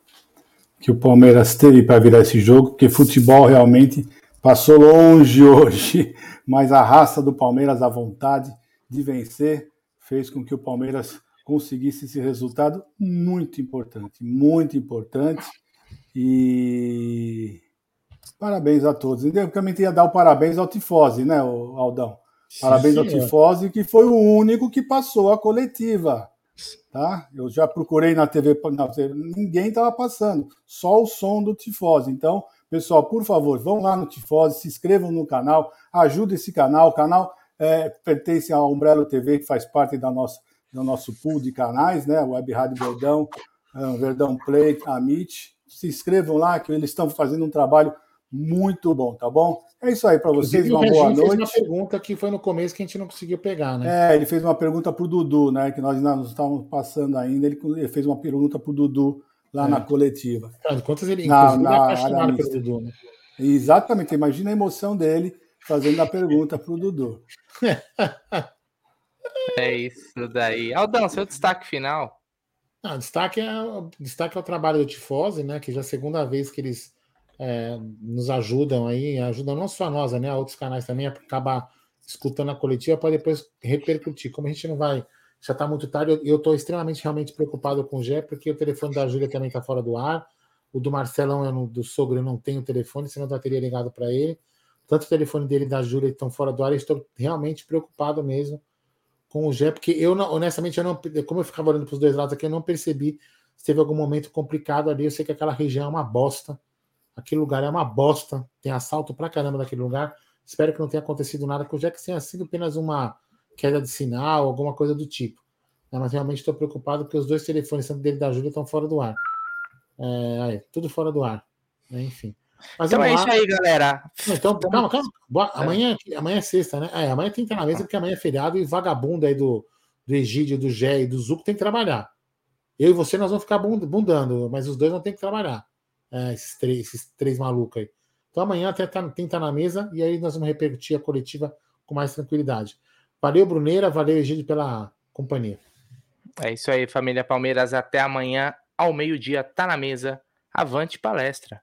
que o Palmeiras teve para virar esse jogo, porque futebol realmente passou longe hoje, mas a raça do Palmeiras, a vontade de vencer, fez com que o Palmeiras conseguisse esse resultado muito importante, muito importante. E Parabéns a todos. Eu também ia dar o parabéns ao Tifose, né, Aldão? Parabéns sim, ao Tifose, que foi o único que passou a coletiva. Tá? Eu já procurei na TV, na TV ninguém estava passando, só o som do Tifose. Então, pessoal, por favor, vão lá no Tifose, se inscrevam no canal, ajude esse canal. O canal é, pertence à Umbrella TV, que faz parte da nossa, do nosso pool de canais, né? Web Rádio Verdão, Verdão Play, Amit. Se inscrevam lá, que eles estão fazendo um trabalho muito bom, tá bom? É isso aí para vocês, uma boa noite. Fez uma pergunta que foi no começo que a gente não conseguiu pegar, né? É, ele fez uma pergunta para o Dudu, né? Que nós ainda não estávamos passando ainda. Ele fez uma pergunta para o Dudu lá é. na coletiva. Quantas ele na, na, na pelo Dudu, né? Exatamente, imagina a emoção dele fazendo a pergunta para o Dudu. é isso daí. Aldão, seu destaque final. Ah, destaque, é, destaque é o trabalho do Tifose, né? Que já é a segunda vez que eles é, nos ajudam aí, ajudam não só nós, né, outros canais também a acabar escutando a coletiva para depois repercutir. Como a gente não vai, já está muito tarde, eu estou extremamente realmente preocupado com o Gé, porque o telefone da Júlia também está fora do ar, o do Marcelão, eu não, do sogro, eu não tenho telefone, senão eu teria ligado para ele. Tanto o telefone dele e da Júlia estão fora do ar, eu estou realmente preocupado mesmo com o Gé, porque eu, não, honestamente, eu não, como eu ficava olhando para os dois lados aqui, eu não percebi se teve algum momento complicado ali. Eu sei que aquela região é uma bosta Aquele lugar é uma bosta. Tem assalto pra caramba naquele lugar. Espero que não tenha acontecido nada, que o Jack tenha sido apenas uma queda de sinal, alguma coisa do tipo. É, mas realmente estou preocupado porque os dois telefones, tanto dele e da Júlia, estão fora do ar. É, aí, tudo fora do ar. É, enfim. Mas então é isso aí, galera. Então, calma, calma. Boa, amanhã, amanhã é sexta, né? É, amanhã tem que estar na mesa porque amanhã é feriado e vagabundo aí do, do Egídio, do Gé e do Zuco tem que trabalhar. Eu e você nós vamos ficar bundando, mas os dois vão ter que trabalhar é, esses, três, esses três malucos aí. Então amanhã até tá, tem que estar tá na mesa e aí nós vamos repercutir a coletiva com mais tranquilidade. Valeu, Bruneira, valeu, Egídio, pela companhia. É isso aí, família Palmeiras. Até amanhã, ao meio-dia, tá na mesa. Avante palestra.